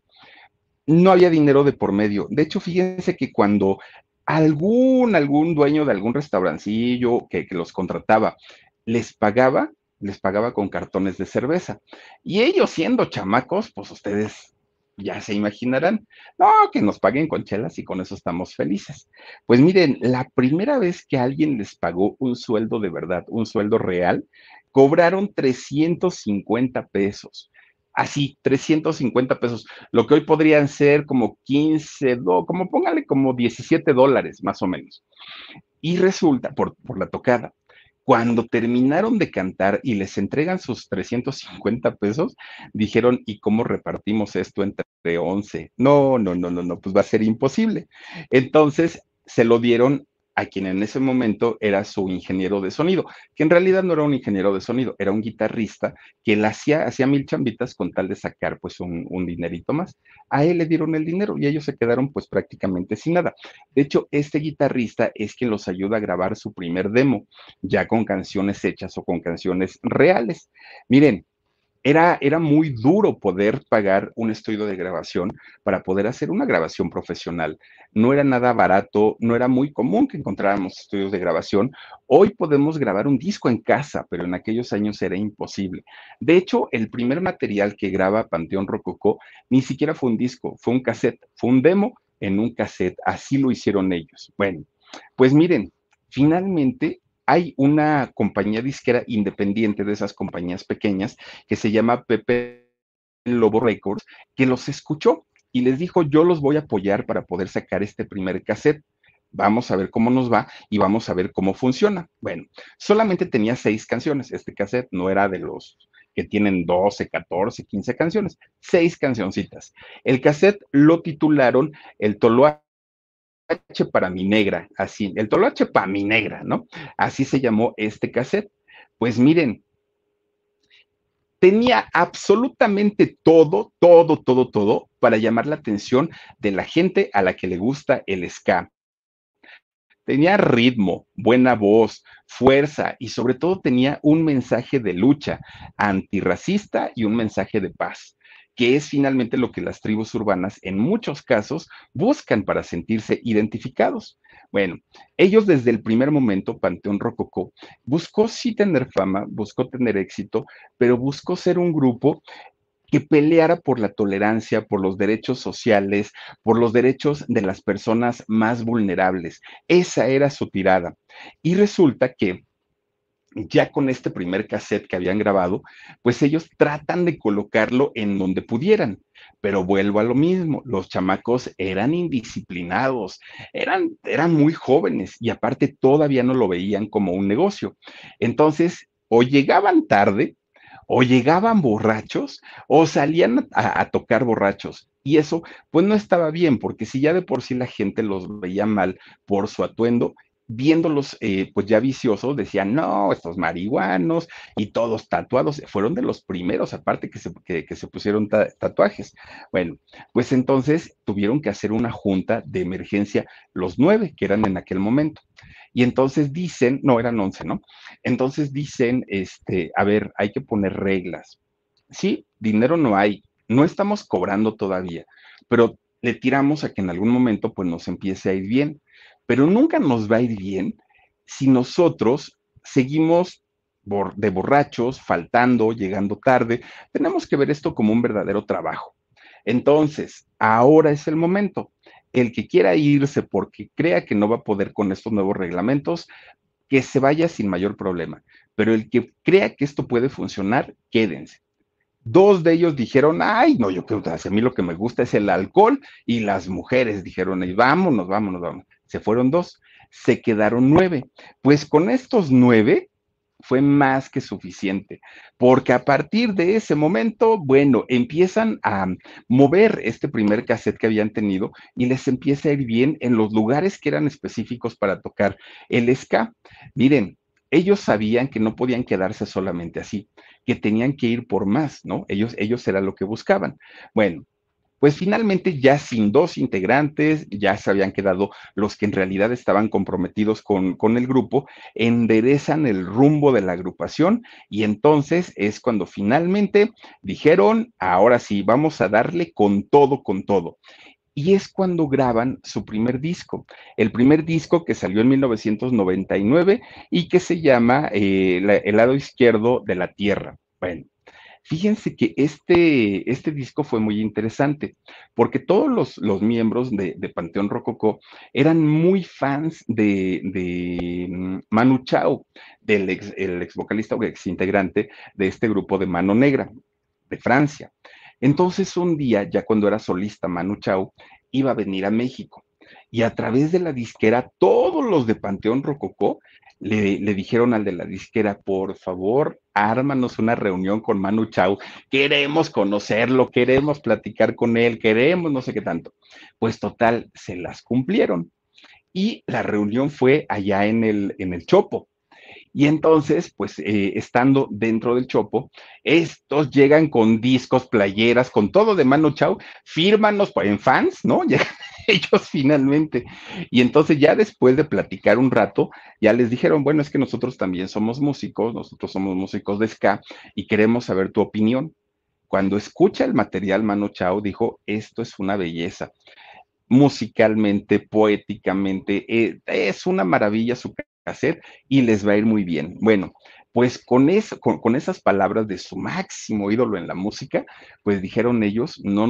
No había dinero de por medio. De hecho, fíjense que cuando algún, algún dueño de algún restaurancillo que, que los contrataba les pagaba, les pagaba con cartones de cerveza. Y ellos siendo chamacos, pues ustedes ya se imaginarán, no, que nos paguen con chelas y con eso estamos felices. Pues miren, la primera vez que alguien les pagó un sueldo de verdad, un sueldo real, cobraron 350 pesos. Así, 350 pesos, lo que hoy podrían ser como 15, como póngale como 17 dólares más o menos. Y resulta, por, por la tocada, cuando terminaron de cantar y les entregan sus 350 pesos, dijeron, ¿y cómo repartimos esto entre 11? No, no, no, no, no, pues va a ser imposible. Entonces se lo dieron a quien en ese momento era su ingeniero de sonido, que en realidad no era un ingeniero de sonido, era un guitarrista que él hacía, hacía mil chambitas con tal de sacar pues un, un, dinerito más. A él le dieron el dinero y ellos se quedaron pues prácticamente sin nada. De hecho, este guitarrista es quien los ayuda a grabar su primer demo, ya con canciones hechas o con canciones reales. Miren, era, era, muy duro poder pagar un estudio de grabación para poder hacer una grabación profesional no era nada barato, no era muy común que encontráramos estudios de grabación. Hoy podemos grabar un disco en casa, pero en aquellos años era imposible. De hecho, el primer material que graba Panteón Rococó ni siquiera fue un disco, fue un cassette, fue un demo en un cassette, así lo hicieron ellos. Bueno, pues miren, finalmente hay una compañía disquera independiente de esas compañías pequeñas que se llama Pepe Lobo Records, que los escuchó y les dijo, yo los voy a apoyar para poder sacar este primer cassette. Vamos a ver cómo nos va y vamos a ver cómo funciona. Bueno, solamente tenía seis canciones. Este cassette no era de los que tienen 12, 14, 15 canciones, seis cancioncitas. El cassette lo titularon El Toloache para mi negra, así, el Toloache para mi negra, ¿no? Así se llamó este cassette. Pues miren, tenía absolutamente todo, todo, todo, todo para llamar la atención de la gente a la que le gusta el ska. Tenía ritmo, buena voz, fuerza y sobre todo tenía un mensaje de lucha antirracista y un mensaje de paz que es finalmente lo que las tribus urbanas en muchos casos buscan para sentirse identificados. Bueno, ellos desde el primer momento, Panteón Rococó, buscó sí tener fama, buscó tener éxito, pero buscó ser un grupo que peleara por la tolerancia, por los derechos sociales, por los derechos de las personas más vulnerables. Esa era su tirada. Y resulta que ya con este primer cassette que habían grabado, pues ellos tratan de colocarlo en donde pudieran. Pero vuelvo a lo mismo, los chamacos eran indisciplinados, eran, eran muy jóvenes y aparte todavía no lo veían como un negocio. Entonces, o llegaban tarde, o llegaban borrachos, o salían a, a tocar borrachos. Y eso, pues no estaba bien, porque si ya de por sí la gente los veía mal por su atuendo, viéndolos eh, pues ya viciosos, decían, no, estos marihuanos y todos tatuados, fueron de los primeros, aparte que se, que, se pusieron tatuajes. Bueno, pues entonces tuvieron que hacer una junta de emergencia, los nueve que eran en aquel momento. Y entonces dicen, no, eran once, ¿no? Entonces dicen, este, a ver, hay que poner reglas. Sí, dinero no hay, no estamos cobrando todavía, pero le tiramos a que en algún momento pues nos empiece a ir bien pero nunca nos va a ir bien si nosotros seguimos de borrachos, faltando, llegando tarde. Tenemos que ver esto como un verdadero trabajo. Entonces, ahora es el momento. El que quiera irse porque crea que no va a poder con estos nuevos reglamentos, que se vaya sin mayor problema. Pero el que crea que esto puede funcionar, quédense. Dos de ellos dijeron, ay, no, yo creo que a mí lo que me gusta es el alcohol y las mujeres dijeron, vámonos, vámonos, vámonos se fueron dos, se quedaron nueve. Pues con estos nueve fue más que suficiente, porque a partir de ese momento, bueno, empiezan a mover este primer cassette que habían tenido y les empieza a ir bien en los lugares que eran específicos para tocar el ska. Miren, ellos sabían que no podían quedarse solamente así, que tenían que ir por más, ¿no? Ellos, ellos era lo que buscaban. Bueno, pues finalmente ya sin dos integrantes, ya se habían quedado los que en realidad estaban comprometidos con, con, el grupo, enderezan el rumbo de la agrupación y entonces es cuando finalmente dijeron, ahora sí, vamos a darle con todo, con todo. Y es cuando graban su primer disco, el primer disco que salió en 1999 y que se llama eh, El lado izquierdo de la Tierra. Bueno, Fíjense que este, este disco fue muy interesante, porque todos los, los miembros de, Panteón Rococó eran muy fans de, de mm, Manu Chao, del ex, el ex vocalista o ex integrante de este grupo de Mano Negra, de Francia. Entonces, un día, ya cuando era solista Manu Chao, iba a venir a México. Y a través de la disquera, todos los de Panteón Rococó le, le, dijeron al de la disquera, por favor, ármanos una reunión con Manu Chao, queremos conocerlo, queremos platicar con él, queremos no sé qué tanto. Pues total, se las cumplieron. Y la reunión fue allá en el, en el Chopo. Y entonces, pues eh, estando dentro del Chopo, estos llegan con discos, playeras, con todo de Manu Chao, fírmanos en fans, ¿no? [laughs] ellos finalmente. Y entonces ya después de platicar un rato, ya les dijeron, bueno, es que nosotros también somos músicos, nosotros somos músicos de ska y queremos saber tu opinión. Cuando escucha el material, Mano Chao dijo, esto es una belleza. Musicalmente, poéticamente, eh, es una maravilla su hacer y les va a ir muy bien. Bueno, pues con, eso, con, esas palabras de su máximo ídolo en la música, pues dijeron ellos, no.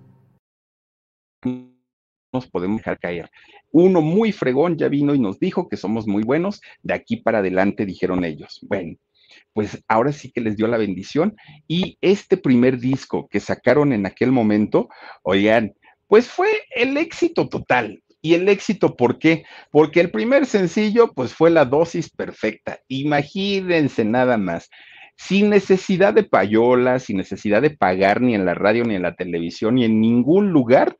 Nos podemos dejar caer. Uno muy fregón ya vino y nos dijo que somos muy buenos. De aquí para adelante, dijeron ellos. Bueno, pues ahora sí que les dio la bendición. Y este primer disco que sacaron en aquel momento, oigan, pues fue el éxito total. Y el éxito, ¿por qué? Porque el primer sencillo, pues fue la dosis perfecta. Imagínense nada más. Sin necesidad de payola, sin necesidad de pagar ni en la radio, ni en la televisión, ni en ningún lugar,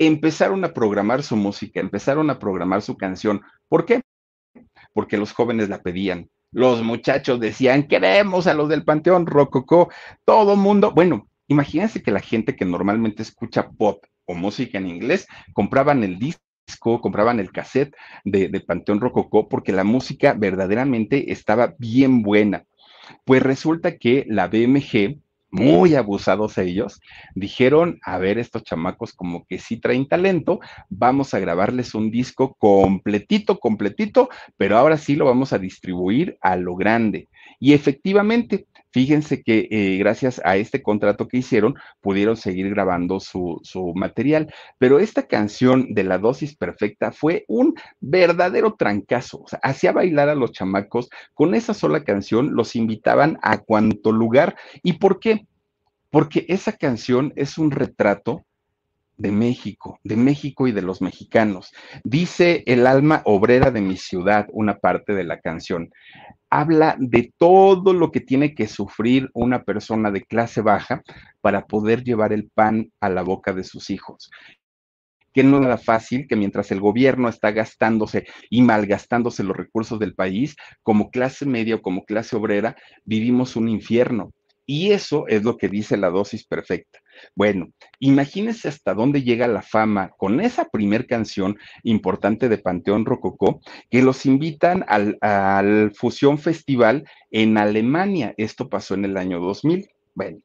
empezaron a programar su música, empezaron a programar su canción. ¿Por qué? Porque los jóvenes la pedían. Los muchachos decían, queremos a los del Panteón Rococó, todo mundo, bueno, Imagínense que la gente que normalmente escucha pop o música en inglés compraban el disco, compraban el cassette de, de Panteón Rococó porque la música verdaderamente estaba bien buena. Pues resulta que la BMG, muy abusados ellos, dijeron, a ver, estos chamacos como que sí traen talento, vamos a grabarles un disco completito, completito, pero ahora sí lo vamos a distribuir a lo grande. Y efectivamente, fíjense que eh, gracias a este contrato que hicieron, pudieron seguir grabando su, su, material. Pero esta canción de la dosis perfecta fue un verdadero trancazo. O sea, hacía bailar a los chamacos con esa sola canción, los invitaban a cuanto lugar. ¿Y por qué? Porque esa canción es un retrato de México, de México y de los mexicanos. Dice el alma obrera de mi ciudad, una parte de la canción habla de todo lo que tiene que sufrir una persona de clase baja para poder llevar el pan a la boca de sus hijos que no es nada fácil, que mientras el gobierno está gastándose y malgastándose los recursos del país, como clase media o como clase obrera, vivimos un infierno. Y eso es lo que dice la dosis perfecta. Bueno, imagínense hasta dónde llega la fama con esa primer canción importante de Panteón Rococó, que los invitan al, al Fusión Festival en Alemania. Esto pasó en el año 2000. Bueno,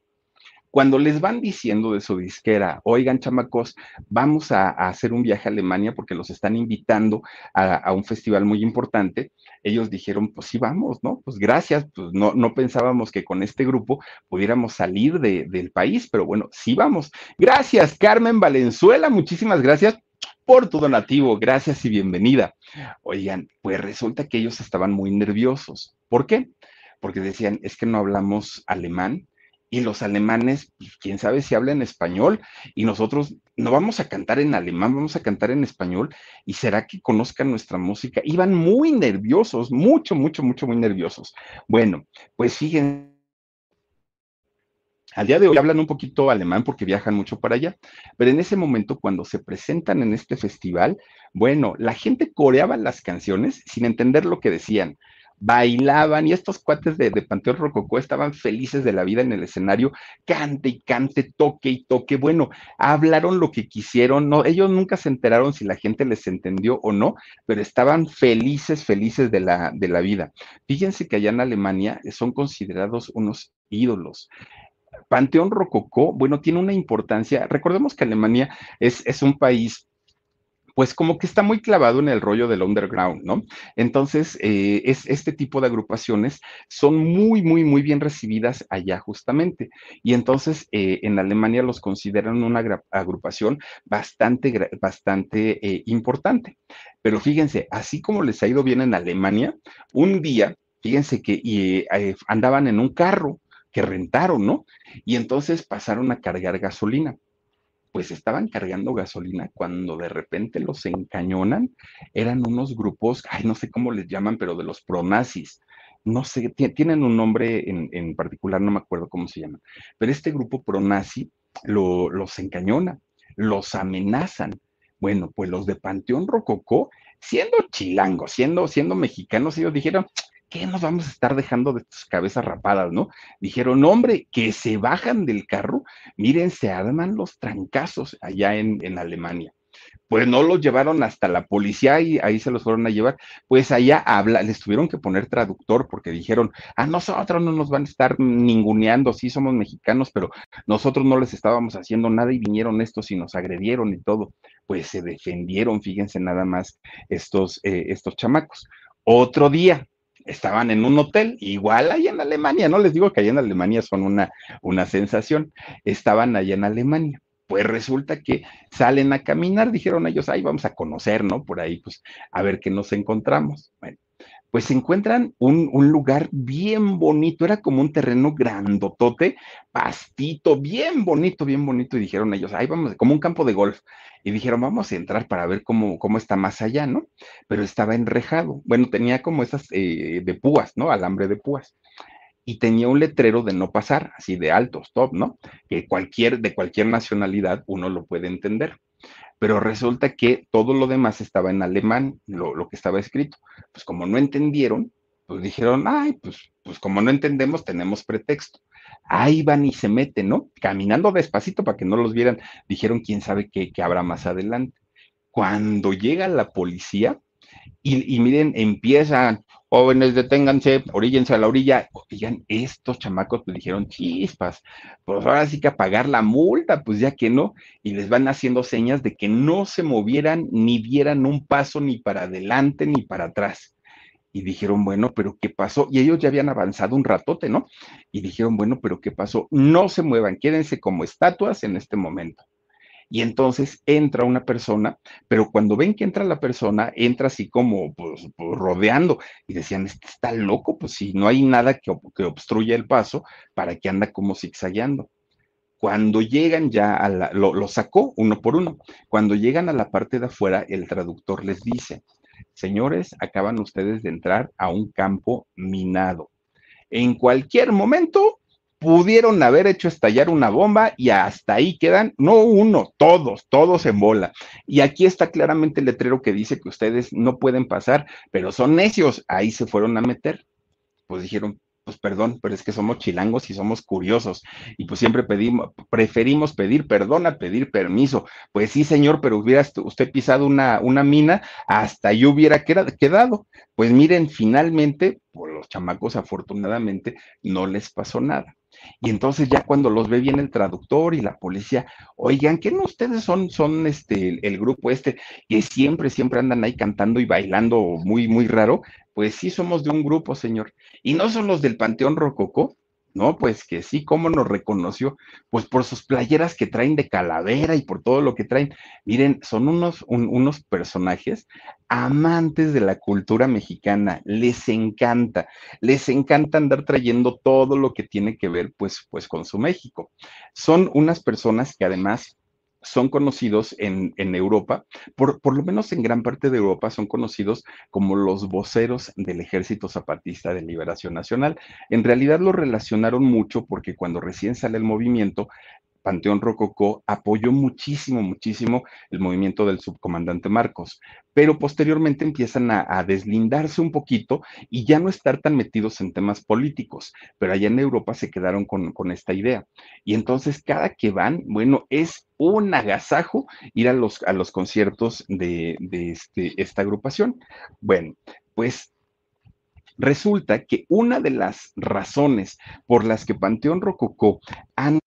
cuando les van diciendo de su disquera, oigan, chamacos, vamos a, hacer un viaje a Alemania porque los están invitando a, a, un festival muy importante, ellos dijeron, pues sí, vamos, ¿no? Pues gracias, pues no, no pensábamos que con este grupo pudiéramos salir de, del país, pero bueno, sí vamos. Gracias, Carmen Valenzuela, muchísimas gracias por tu donativo, gracias y bienvenida. Oigan, pues resulta que ellos estaban muy nerviosos. ¿Por qué? Porque decían, es que no hablamos alemán, y los alemanes, pues, quién sabe si hablan español, y nosotros no vamos a cantar en alemán, vamos a cantar en español, y será que conozcan nuestra música. Iban muy nerviosos, mucho, mucho, mucho, muy nerviosos. Bueno, pues fíjense. Al día de hoy hablan un poquito alemán porque viajan mucho para allá, pero en ese momento cuando se presentan en este festival, bueno, la gente coreaba las canciones sin entender lo que decían bailaban y estos cuates de, de, Panteón Rococó estaban felices de la vida en el escenario, cante y cante, toque y toque. Bueno, hablaron lo que quisieron, no, ellos nunca se enteraron si la gente les entendió o no, pero estaban felices, felices de la, de la vida. Fíjense que allá en Alemania son considerados unos ídolos. Panteón Rococó, bueno, tiene una importancia. Recordemos que Alemania es, es un país pues como que está muy clavado en el rollo del underground, ¿no? Entonces, eh, es, este tipo de agrupaciones son muy, muy, muy bien recibidas allá justamente. Y entonces, eh, en Alemania los consideran una agrupación bastante, bastante eh, importante. Pero fíjense, así como les ha ido bien en Alemania, un día, fíjense que eh, andaban en un carro que rentaron, ¿no? Y entonces pasaron a cargar gasolina pues estaban cargando gasolina cuando de repente los encañonan. Eran unos grupos, ay, no sé cómo les llaman, pero de los pronazis. No sé, tienen un nombre en, en particular, no me acuerdo cómo se llaman. Pero este grupo pronazi lo, los encañona, los amenazan. Bueno, pues los de Panteón Rococó, siendo chilangos, siendo, siendo mexicanos, ellos dijeron, ¿qué nos vamos a estar dejando de tus cabezas rapadas, no? Dijeron, hombre, que se bajan del carro, miren, se arman los trancazos allá en, en Alemania pues no los llevaron hasta la policía y ahí se los fueron a llevar, pues allá habla, les tuvieron que poner traductor porque dijeron, a nosotros no nos van a estar ninguneando, sí somos mexicanos, pero nosotros no les estábamos haciendo nada y vinieron estos y nos agredieron y todo, pues se defendieron, fíjense nada más estos, eh, estos chamacos. Otro día, estaban en un hotel, igual allá en Alemania, no les digo que allá en Alemania son una, una sensación, estaban allá en Alemania. Pues resulta que salen a caminar, dijeron ellos, ahí vamos a conocer, ¿no? Por ahí, pues, a ver qué nos encontramos. Bueno, pues se encuentran un, un, lugar bien bonito, era como un terreno grandotote, pastito, bien bonito, bien bonito, y dijeron ellos, ahí vamos, como un campo de golf, y dijeron, vamos a entrar para ver cómo, cómo está más allá, ¿no? Pero estaba enrejado, bueno, tenía como esas eh, de púas, ¿no? Alambre de púas. Y tenía un letrero de no pasar, así de alto, stop, ¿no? Que cualquier, de cualquier nacionalidad uno lo puede entender pero resulta que todo lo demás estaba en alemán, lo, lo, que estaba escrito. Pues como no entendieron, pues dijeron, ay, pues, pues como no entendemos, tenemos pretexto. ahí van y se meten, ¿no? Caminando despacito para que no los vieran. Dijeron, quién sabe qué, qué habrá más adelante. Cuando llega la policía, y, miren, empiezan, jóvenes, deténganse, oríllense a la orilla. Oigan, estos chamacos me dijeron chispas, pues ahora sí que a pagar la multa, pues ya que no, y les van haciendo señas de que no se movieran ni dieran un paso ni para adelante ni para atrás. Y dijeron, bueno, pero ¿qué pasó? Y ellos ya habían avanzado un ratote, ¿no? Y dijeron, bueno, pero ¿qué pasó? No se muevan, quédense como estatuas en este momento. Y entonces entra una persona, pero cuando ven que entra la persona, entra así como pues, pues rodeando. Y decían, este está loco, pues si no hay nada que, que obstruya el paso, ¿para que anda como zigzagueando? Cuando llegan ya a la, lo, lo sacó uno por uno. Cuando llegan a la parte de afuera, el traductor les dice, señores, acaban ustedes de entrar a un campo minado. En cualquier momento pudieron haber hecho estallar una bomba y hasta ahí quedan, no uno, todos, todos en bola. Y aquí está claramente el letrero que dice que ustedes no pueden pasar, pero son necios, ahí se fueron a meter. Pues dijeron, pues perdón, pero es que somos chilangos y somos curiosos y pues siempre pedimos, preferimos pedir perdón a pedir permiso. Pues sí, señor, pero hubiera usted pisado una, mina, hasta yo hubiera quedado. Pues miren, finalmente, por los chamacos afortunadamente no les pasó nada. Y entonces ya cuando los ve bien el traductor y la policía, oigan, ¿qué no ustedes son, son este, el grupo este que siempre, siempre andan ahí cantando y bailando muy, muy raro? Pues sí, somos de un grupo, señor. Y no son los del Panteón Rococó. No, pues que sí, ¿cómo nos reconoció? Pues por sus playeras que traen de calavera y por todo lo que traen. Miren, son unos, unos personajes amantes de la cultura mexicana, les encanta, les encanta andar trayendo todo lo que tiene que ver pues, pues con su México. Son unas personas que además son conocidos en, Europa, por, por, lo menos en gran parte de Europa, son conocidos como los voceros del Ejército Zapatista de Liberación Nacional. En realidad lo relacionaron mucho porque cuando recién sale el movimiento, Panteón Rococó apoyó muchísimo, muchísimo el movimiento del subcomandante Marcos, pero posteriormente empiezan a, deslindarse un poquito y ya no estar tan metidos en temas políticos, pero allá en Europa se quedaron con, esta idea. Y entonces cada que van, bueno, es un agasajo ir a los, a los conciertos de, este, esta agrupación. Bueno, pues resulta que una de las razones por las que Panteón Rococó han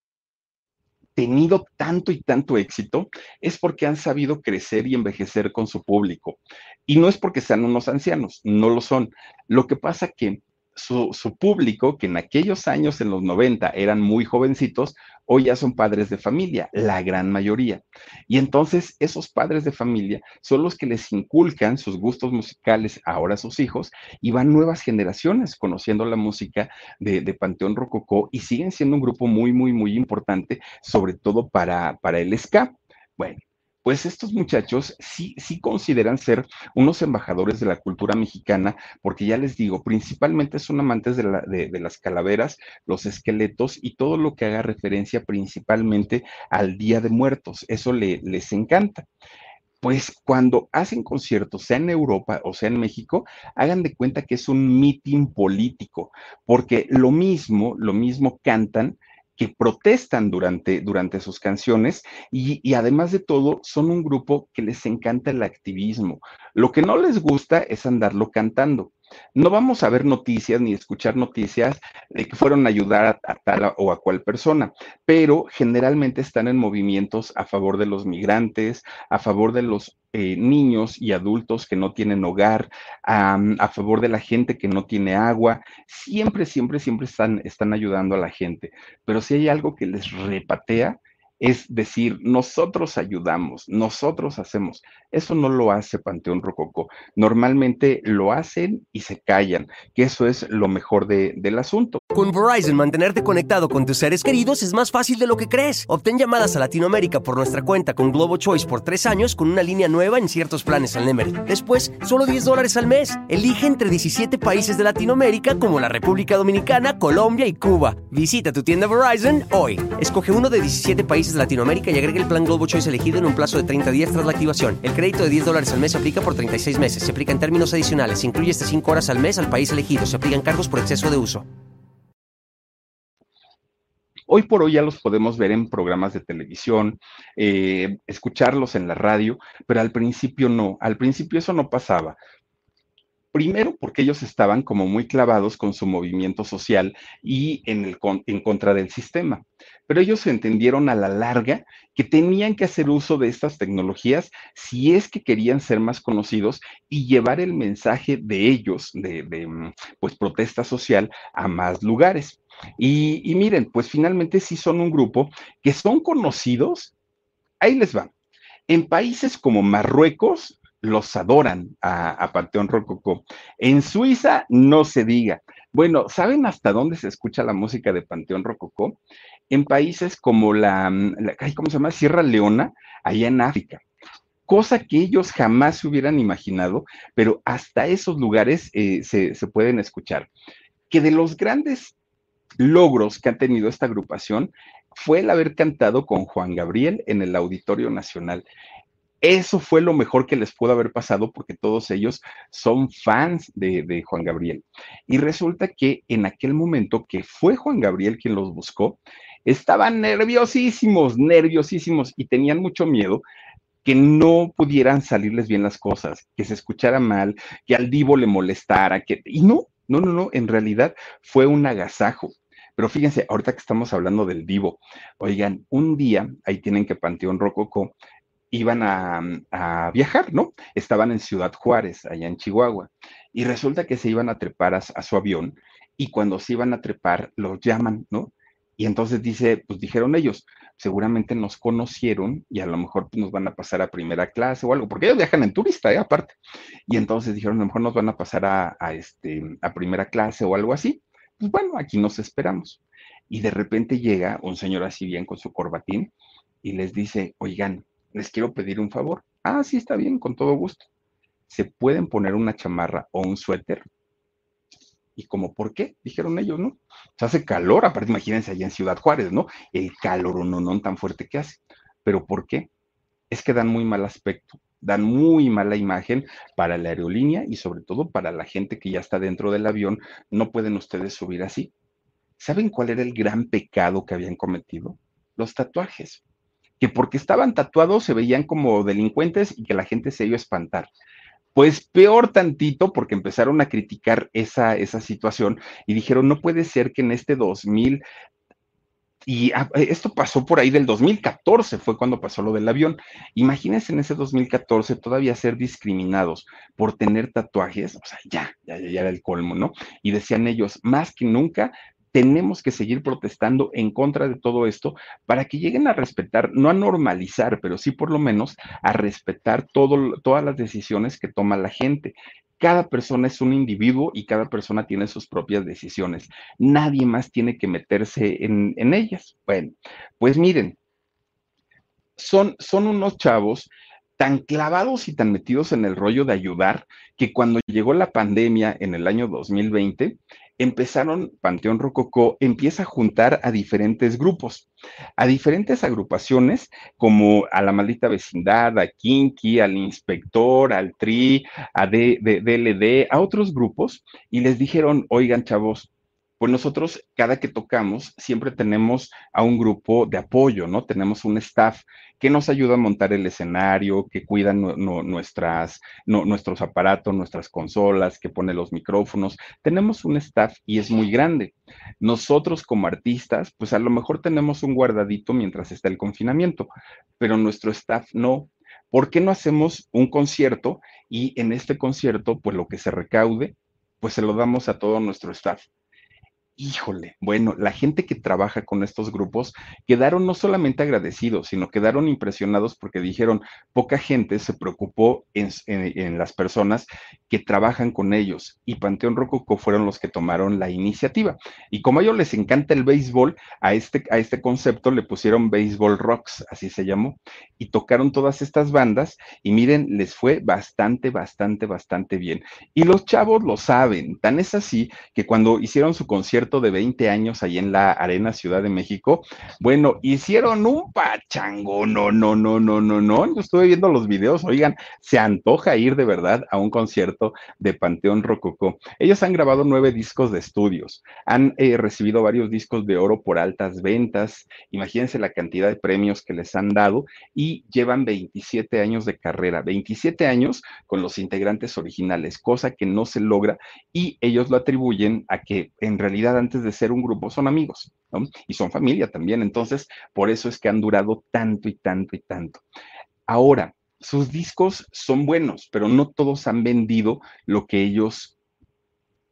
tenido tanto y tanto éxito es porque han sabido crecer y envejecer con su público. Y no es porque sean unos ancianos, no lo son. Lo que pasa que su, público, que en aquellos años, en los 90, eran muy jovencitos, hoy ya son padres de familia, la gran mayoría. Y entonces esos padres de familia son los que les inculcan sus gustos musicales ahora a sus hijos y van nuevas generaciones conociendo la música de, Panteón Rococó y siguen siendo un grupo muy, muy, muy importante, sobre todo para, para el ska. Bueno, pues estos muchachos sí, sí consideran ser unos embajadores de la cultura mexicana, porque ya les digo, principalmente son amantes de, las calaveras, los esqueletos y todo lo que haga referencia principalmente al Día de Muertos. Eso les encanta pues cuando hacen conciertos, sea en Europa o sea en México, hagan de cuenta que es un mitin político, porque lo mismo, lo mismo cantan que protestan durante, durante sus canciones y, y, además de todo son un grupo que les encanta el activismo. Lo que no les gusta es andarlo cantando. No vamos a ver noticias ni escuchar noticias de que fueron a ayudar a, tal o a cual persona, pero generalmente están en movimientos a favor de los migrantes, a favor de los eh, niños y adultos que no tienen hogar, a favor de la gente que no tiene agua. Siempre, siempre, siempre están, están ayudando a la gente. Pero si hay algo que les repatea, es decir, nosotros ayudamos, nosotros hacemos. Eso no lo hace Panteón Rococo. Normalmente lo hacen y se callan, que eso es lo mejor del asunto. Con Verizon, mantenerte conectado con tus seres queridos es más fácil de lo que crees. Obtén llamadas a Latinoamérica por nuestra cuenta con Globo Choice por tres años con una línea nueva en ciertos planes al Nemery. Después, solo 10 dólares al mes. Elige entre 17 países de Latinoamérica como la República Dominicana, Colombia y Cuba. Visita tu tienda Verizon hoy. Escoge uno de 17 países de Latinoamérica y agrega el plan Globo Choice elegido en un plazo de 30 días tras la activación. El crédito de 10 dólares al mes se aplica por 36 meses. Se aplica en términos adicionales. Se incluye hasta 5 horas al mes al país elegido. Se aplican cargos por exceso de uso. Hoy por hoy ya los podemos ver en programas de televisión, eh, escucharlos en la radio, pero al principio no, al principio eso no pasaba. Primero porque ellos estaban como muy clavados con su movimiento social y en contra del sistema. Pero ellos entendieron a la larga que tenían que hacer uso de estas tecnologías si es que querían ser más conocidos y llevar el mensaje de ellos, de, mm, pues protesta social, a más lugares. Y, y miren, pues finalmente sí son un grupo que son conocidos. Ahí les va. En países como Marruecos, los adoran a, Panteón Rococó. En Suiza no se diga. Bueno, ¿saben hasta dónde se escucha la música de Panteón Rococó? En países como la, ¿cómo se llama? Sierra Leona, allá en África. Cosa que ellos jamás se hubieran imaginado, pero hasta esos lugares eh, se, se pueden escuchar. Que de los grandes logros que ha tenido esta agrupación fue el haber cantado con Juan Gabriel en el Auditorio Nacional. Eso fue lo mejor que les pudo haber pasado porque todos ellos son fans de, Juan Gabriel. Y resulta que en aquel momento que fue Juan Gabriel quien los buscó, estaban nerviosísimos, nerviosísimos y tenían mucho miedo que no pudieran salirles bien las cosas, que se escuchara mal, que al divo le molestara, que... Y no, no, no, no, en realidad fue un agasajo. Pero fíjense, ahorita que estamos hablando del divo, oigan, un día, ahí tienen que Panteón Rococó, iban a, viajar, ¿no? Estaban en Ciudad Juárez, allá en Chihuahua, y resulta que se iban a trepar a, su avión y cuando se iban a trepar los llaman, ¿no? Y entonces dice, pues dijeron ellos, seguramente nos conocieron y a lo mejor pues, nos van a pasar a primera clase o algo, porque ellos viajan en turista, ¿eh? aparte. Y entonces dijeron, a lo mejor nos van a pasar a, a, este, a primera clase o algo así. Pues bueno, aquí nos esperamos. Y de repente llega un señor así bien con su corbatín y les dice, oigan, les quiero pedir un favor. Ah, sí, está bien, con todo gusto. ¿Se pueden poner una chamarra o un suéter? ¿Y como por qué? Dijeron ellos, ¿no? Se hace calor, aparte imagínense allá en Ciudad Juárez, ¿no? El calor no, no tan fuerte que hace. ¿Pero por qué? Es que dan muy mal aspecto, dan muy mala imagen para la aerolínea y sobre todo para la gente que ya está dentro del avión. No pueden ustedes subir así. ¿Saben cuál era el gran pecado que habían cometido? Los tatuajes que porque estaban tatuados se veían como delincuentes y que la gente se iba a espantar. Pues peor tantito porque empezaron a criticar esa, esa situación y dijeron, no puede ser que en este 2000 y ah, esto pasó por ahí del 2014, fue cuando pasó lo del avión. Imagínense en ese 2014 todavía ser discriminados por tener tatuajes, o sea, ya, ya, ya era el colmo, ¿no? Y decían ellos, más que nunca tenemos que seguir protestando en contra de todo esto para que lleguen a respetar, no a normalizar, pero sí por lo menos a respetar todas las decisiones que toma la gente. Cada persona es un individuo y cada persona tiene sus propias decisiones. Nadie más tiene que meterse en, en ellas. Bueno, pues miren, son, son unos chavos tan clavados y tan metidos en el rollo de ayudar que cuando llegó la pandemia en el año 2020, empezaron, Panteón Rococó empieza a juntar a diferentes grupos, a diferentes agrupaciones, como a la maldita vecindad, a Kinky, al inspector, al TRI, a DLD, a otros grupos, y les dijeron, oigan chavos, pues nosotros cada que tocamos siempre tenemos a un grupo de apoyo, ¿no? Tenemos un staff que nos ayuda a montar el escenario, que cuida nuestras, nuestros aparatos, nuestras consolas, que pone los micrófonos. Tenemos un staff y es muy grande. Nosotros como artistas, pues a lo mejor tenemos un guardadito mientras está el confinamiento, pero nuestro staff no. ¿Por qué no hacemos un concierto y en este concierto, pues lo que se recaude, pues se lo damos a todo nuestro staff? Híjole, bueno, la gente que trabaja con estos grupos quedaron no solamente agradecidos, sino quedaron impresionados porque dijeron, poca gente se preocupó en, las personas que trabajan con ellos y Panteón Rococo fueron los que tomaron la iniciativa. Y como a ellos les encanta el béisbol, a este, a este concepto le pusieron Béisbol Rocks, así se llamó, y tocaron todas estas bandas y miren, les fue bastante, bastante, bastante bien. Y los chavos lo saben, tan es así que cuando hicieron su concierto, de 20 años ahí en la Arena Ciudad de México. Bueno, hicieron un pachango, no, no, no, no, no, no. Yo estuve viendo los videos, oigan, se antoja ir de verdad a un concierto de Panteón Rococó. Ellos han grabado nueve discos de estudios, han eh, recibido varios discos de oro por altas ventas. Imagínense la cantidad de premios que les han dado y llevan 27 años de carrera, 27 años con los integrantes originales, cosa que no se logra y ellos lo atribuyen a que en realidad antes de ser un grupo son amigos. Y son familia también, entonces por eso es que han durado tanto y tanto y tanto. Ahora, sus discos son buenos, pero no todos han vendido lo que ellos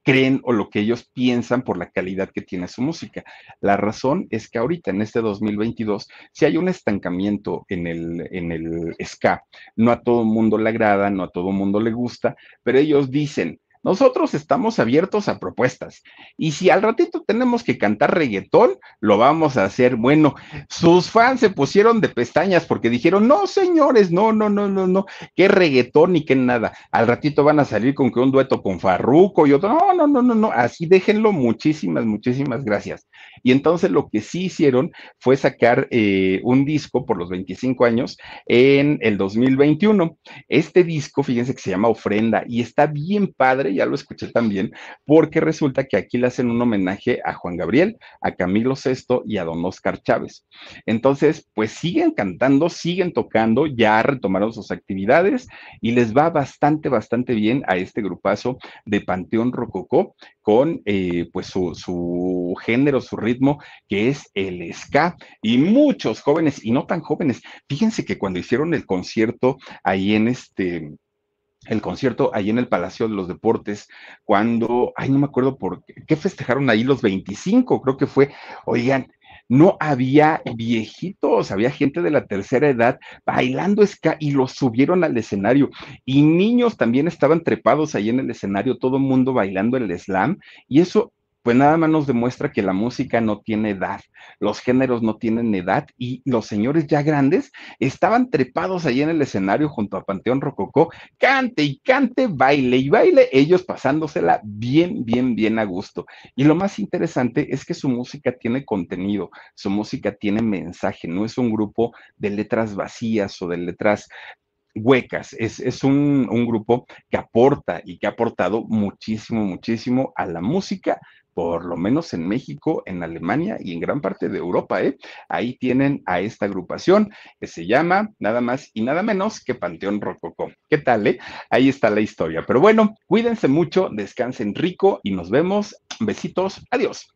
creen o lo que ellos piensan por la calidad que tiene su música. La razón es que ahorita, en este 2022, si hay un estancamiento en el, en el ska, no a todo el mundo le agrada, no a todo el mundo le gusta, pero ellos dicen, nosotros estamos abiertos a propuestas. Y si al ratito tenemos que cantar reggaetón, lo vamos a hacer. Bueno, sus fans se pusieron de pestañas porque dijeron, no, señores, no, no, no, no, no, qué reggaetón ni qué nada. Al ratito van a salir con que un dueto con Farruco y otro. No, no, no, no, no. Así déjenlo. Muchísimas, muchísimas gracias. Y entonces lo que sí hicieron fue sacar eh, un disco por los 25 años en el 2021. Este disco, fíjense que se llama Ofrenda y está bien padre ya lo escuché también, porque resulta que aquí le hacen un homenaje a Juan Gabriel, a Camilo VI y a don Oscar Chávez. Entonces, pues siguen cantando, siguen tocando, ya retomaron sus actividades y les va bastante, bastante bien a este grupazo de Panteón Rococó con eh, pues su, su género, su ritmo, que es el ska. Y muchos jóvenes, y no tan jóvenes, fíjense que cuando hicieron el concierto ahí en este el concierto ahí en el Palacio de los Deportes, cuando, ay, no me acuerdo por qué festejaron ahí los 25, creo que fue, oigan, no había viejitos, había gente de la tercera edad bailando ska y los subieron al escenario. Y niños también estaban trepados ahí en el escenario, todo mundo bailando el slam. Y eso pues nada más nos demuestra que la música no tiene edad, los géneros no tienen edad y los señores ya grandes estaban trepados ahí en el escenario junto a Panteón Rococó, cante y cante, baile y baile, ellos pasándosela bien, bien, bien a gusto. Y lo más interesante es que su música tiene contenido, su música tiene mensaje, no es un grupo de letras vacías o de letras huecas. Es, es un, un, grupo que aporta y que ha aportado muchísimo, muchísimo a la música por lo menos en México, en Alemania y en gran parte de Europa. ¿eh? Ahí tienen a esta agrupación que se llama nada más y nada menos que Panteón Rococó. ¿Qué tal? Eh? Ahí está la historia. Pero bueno, cuídense mucho, descansen rico y nos vemos. Besitos. Adiós.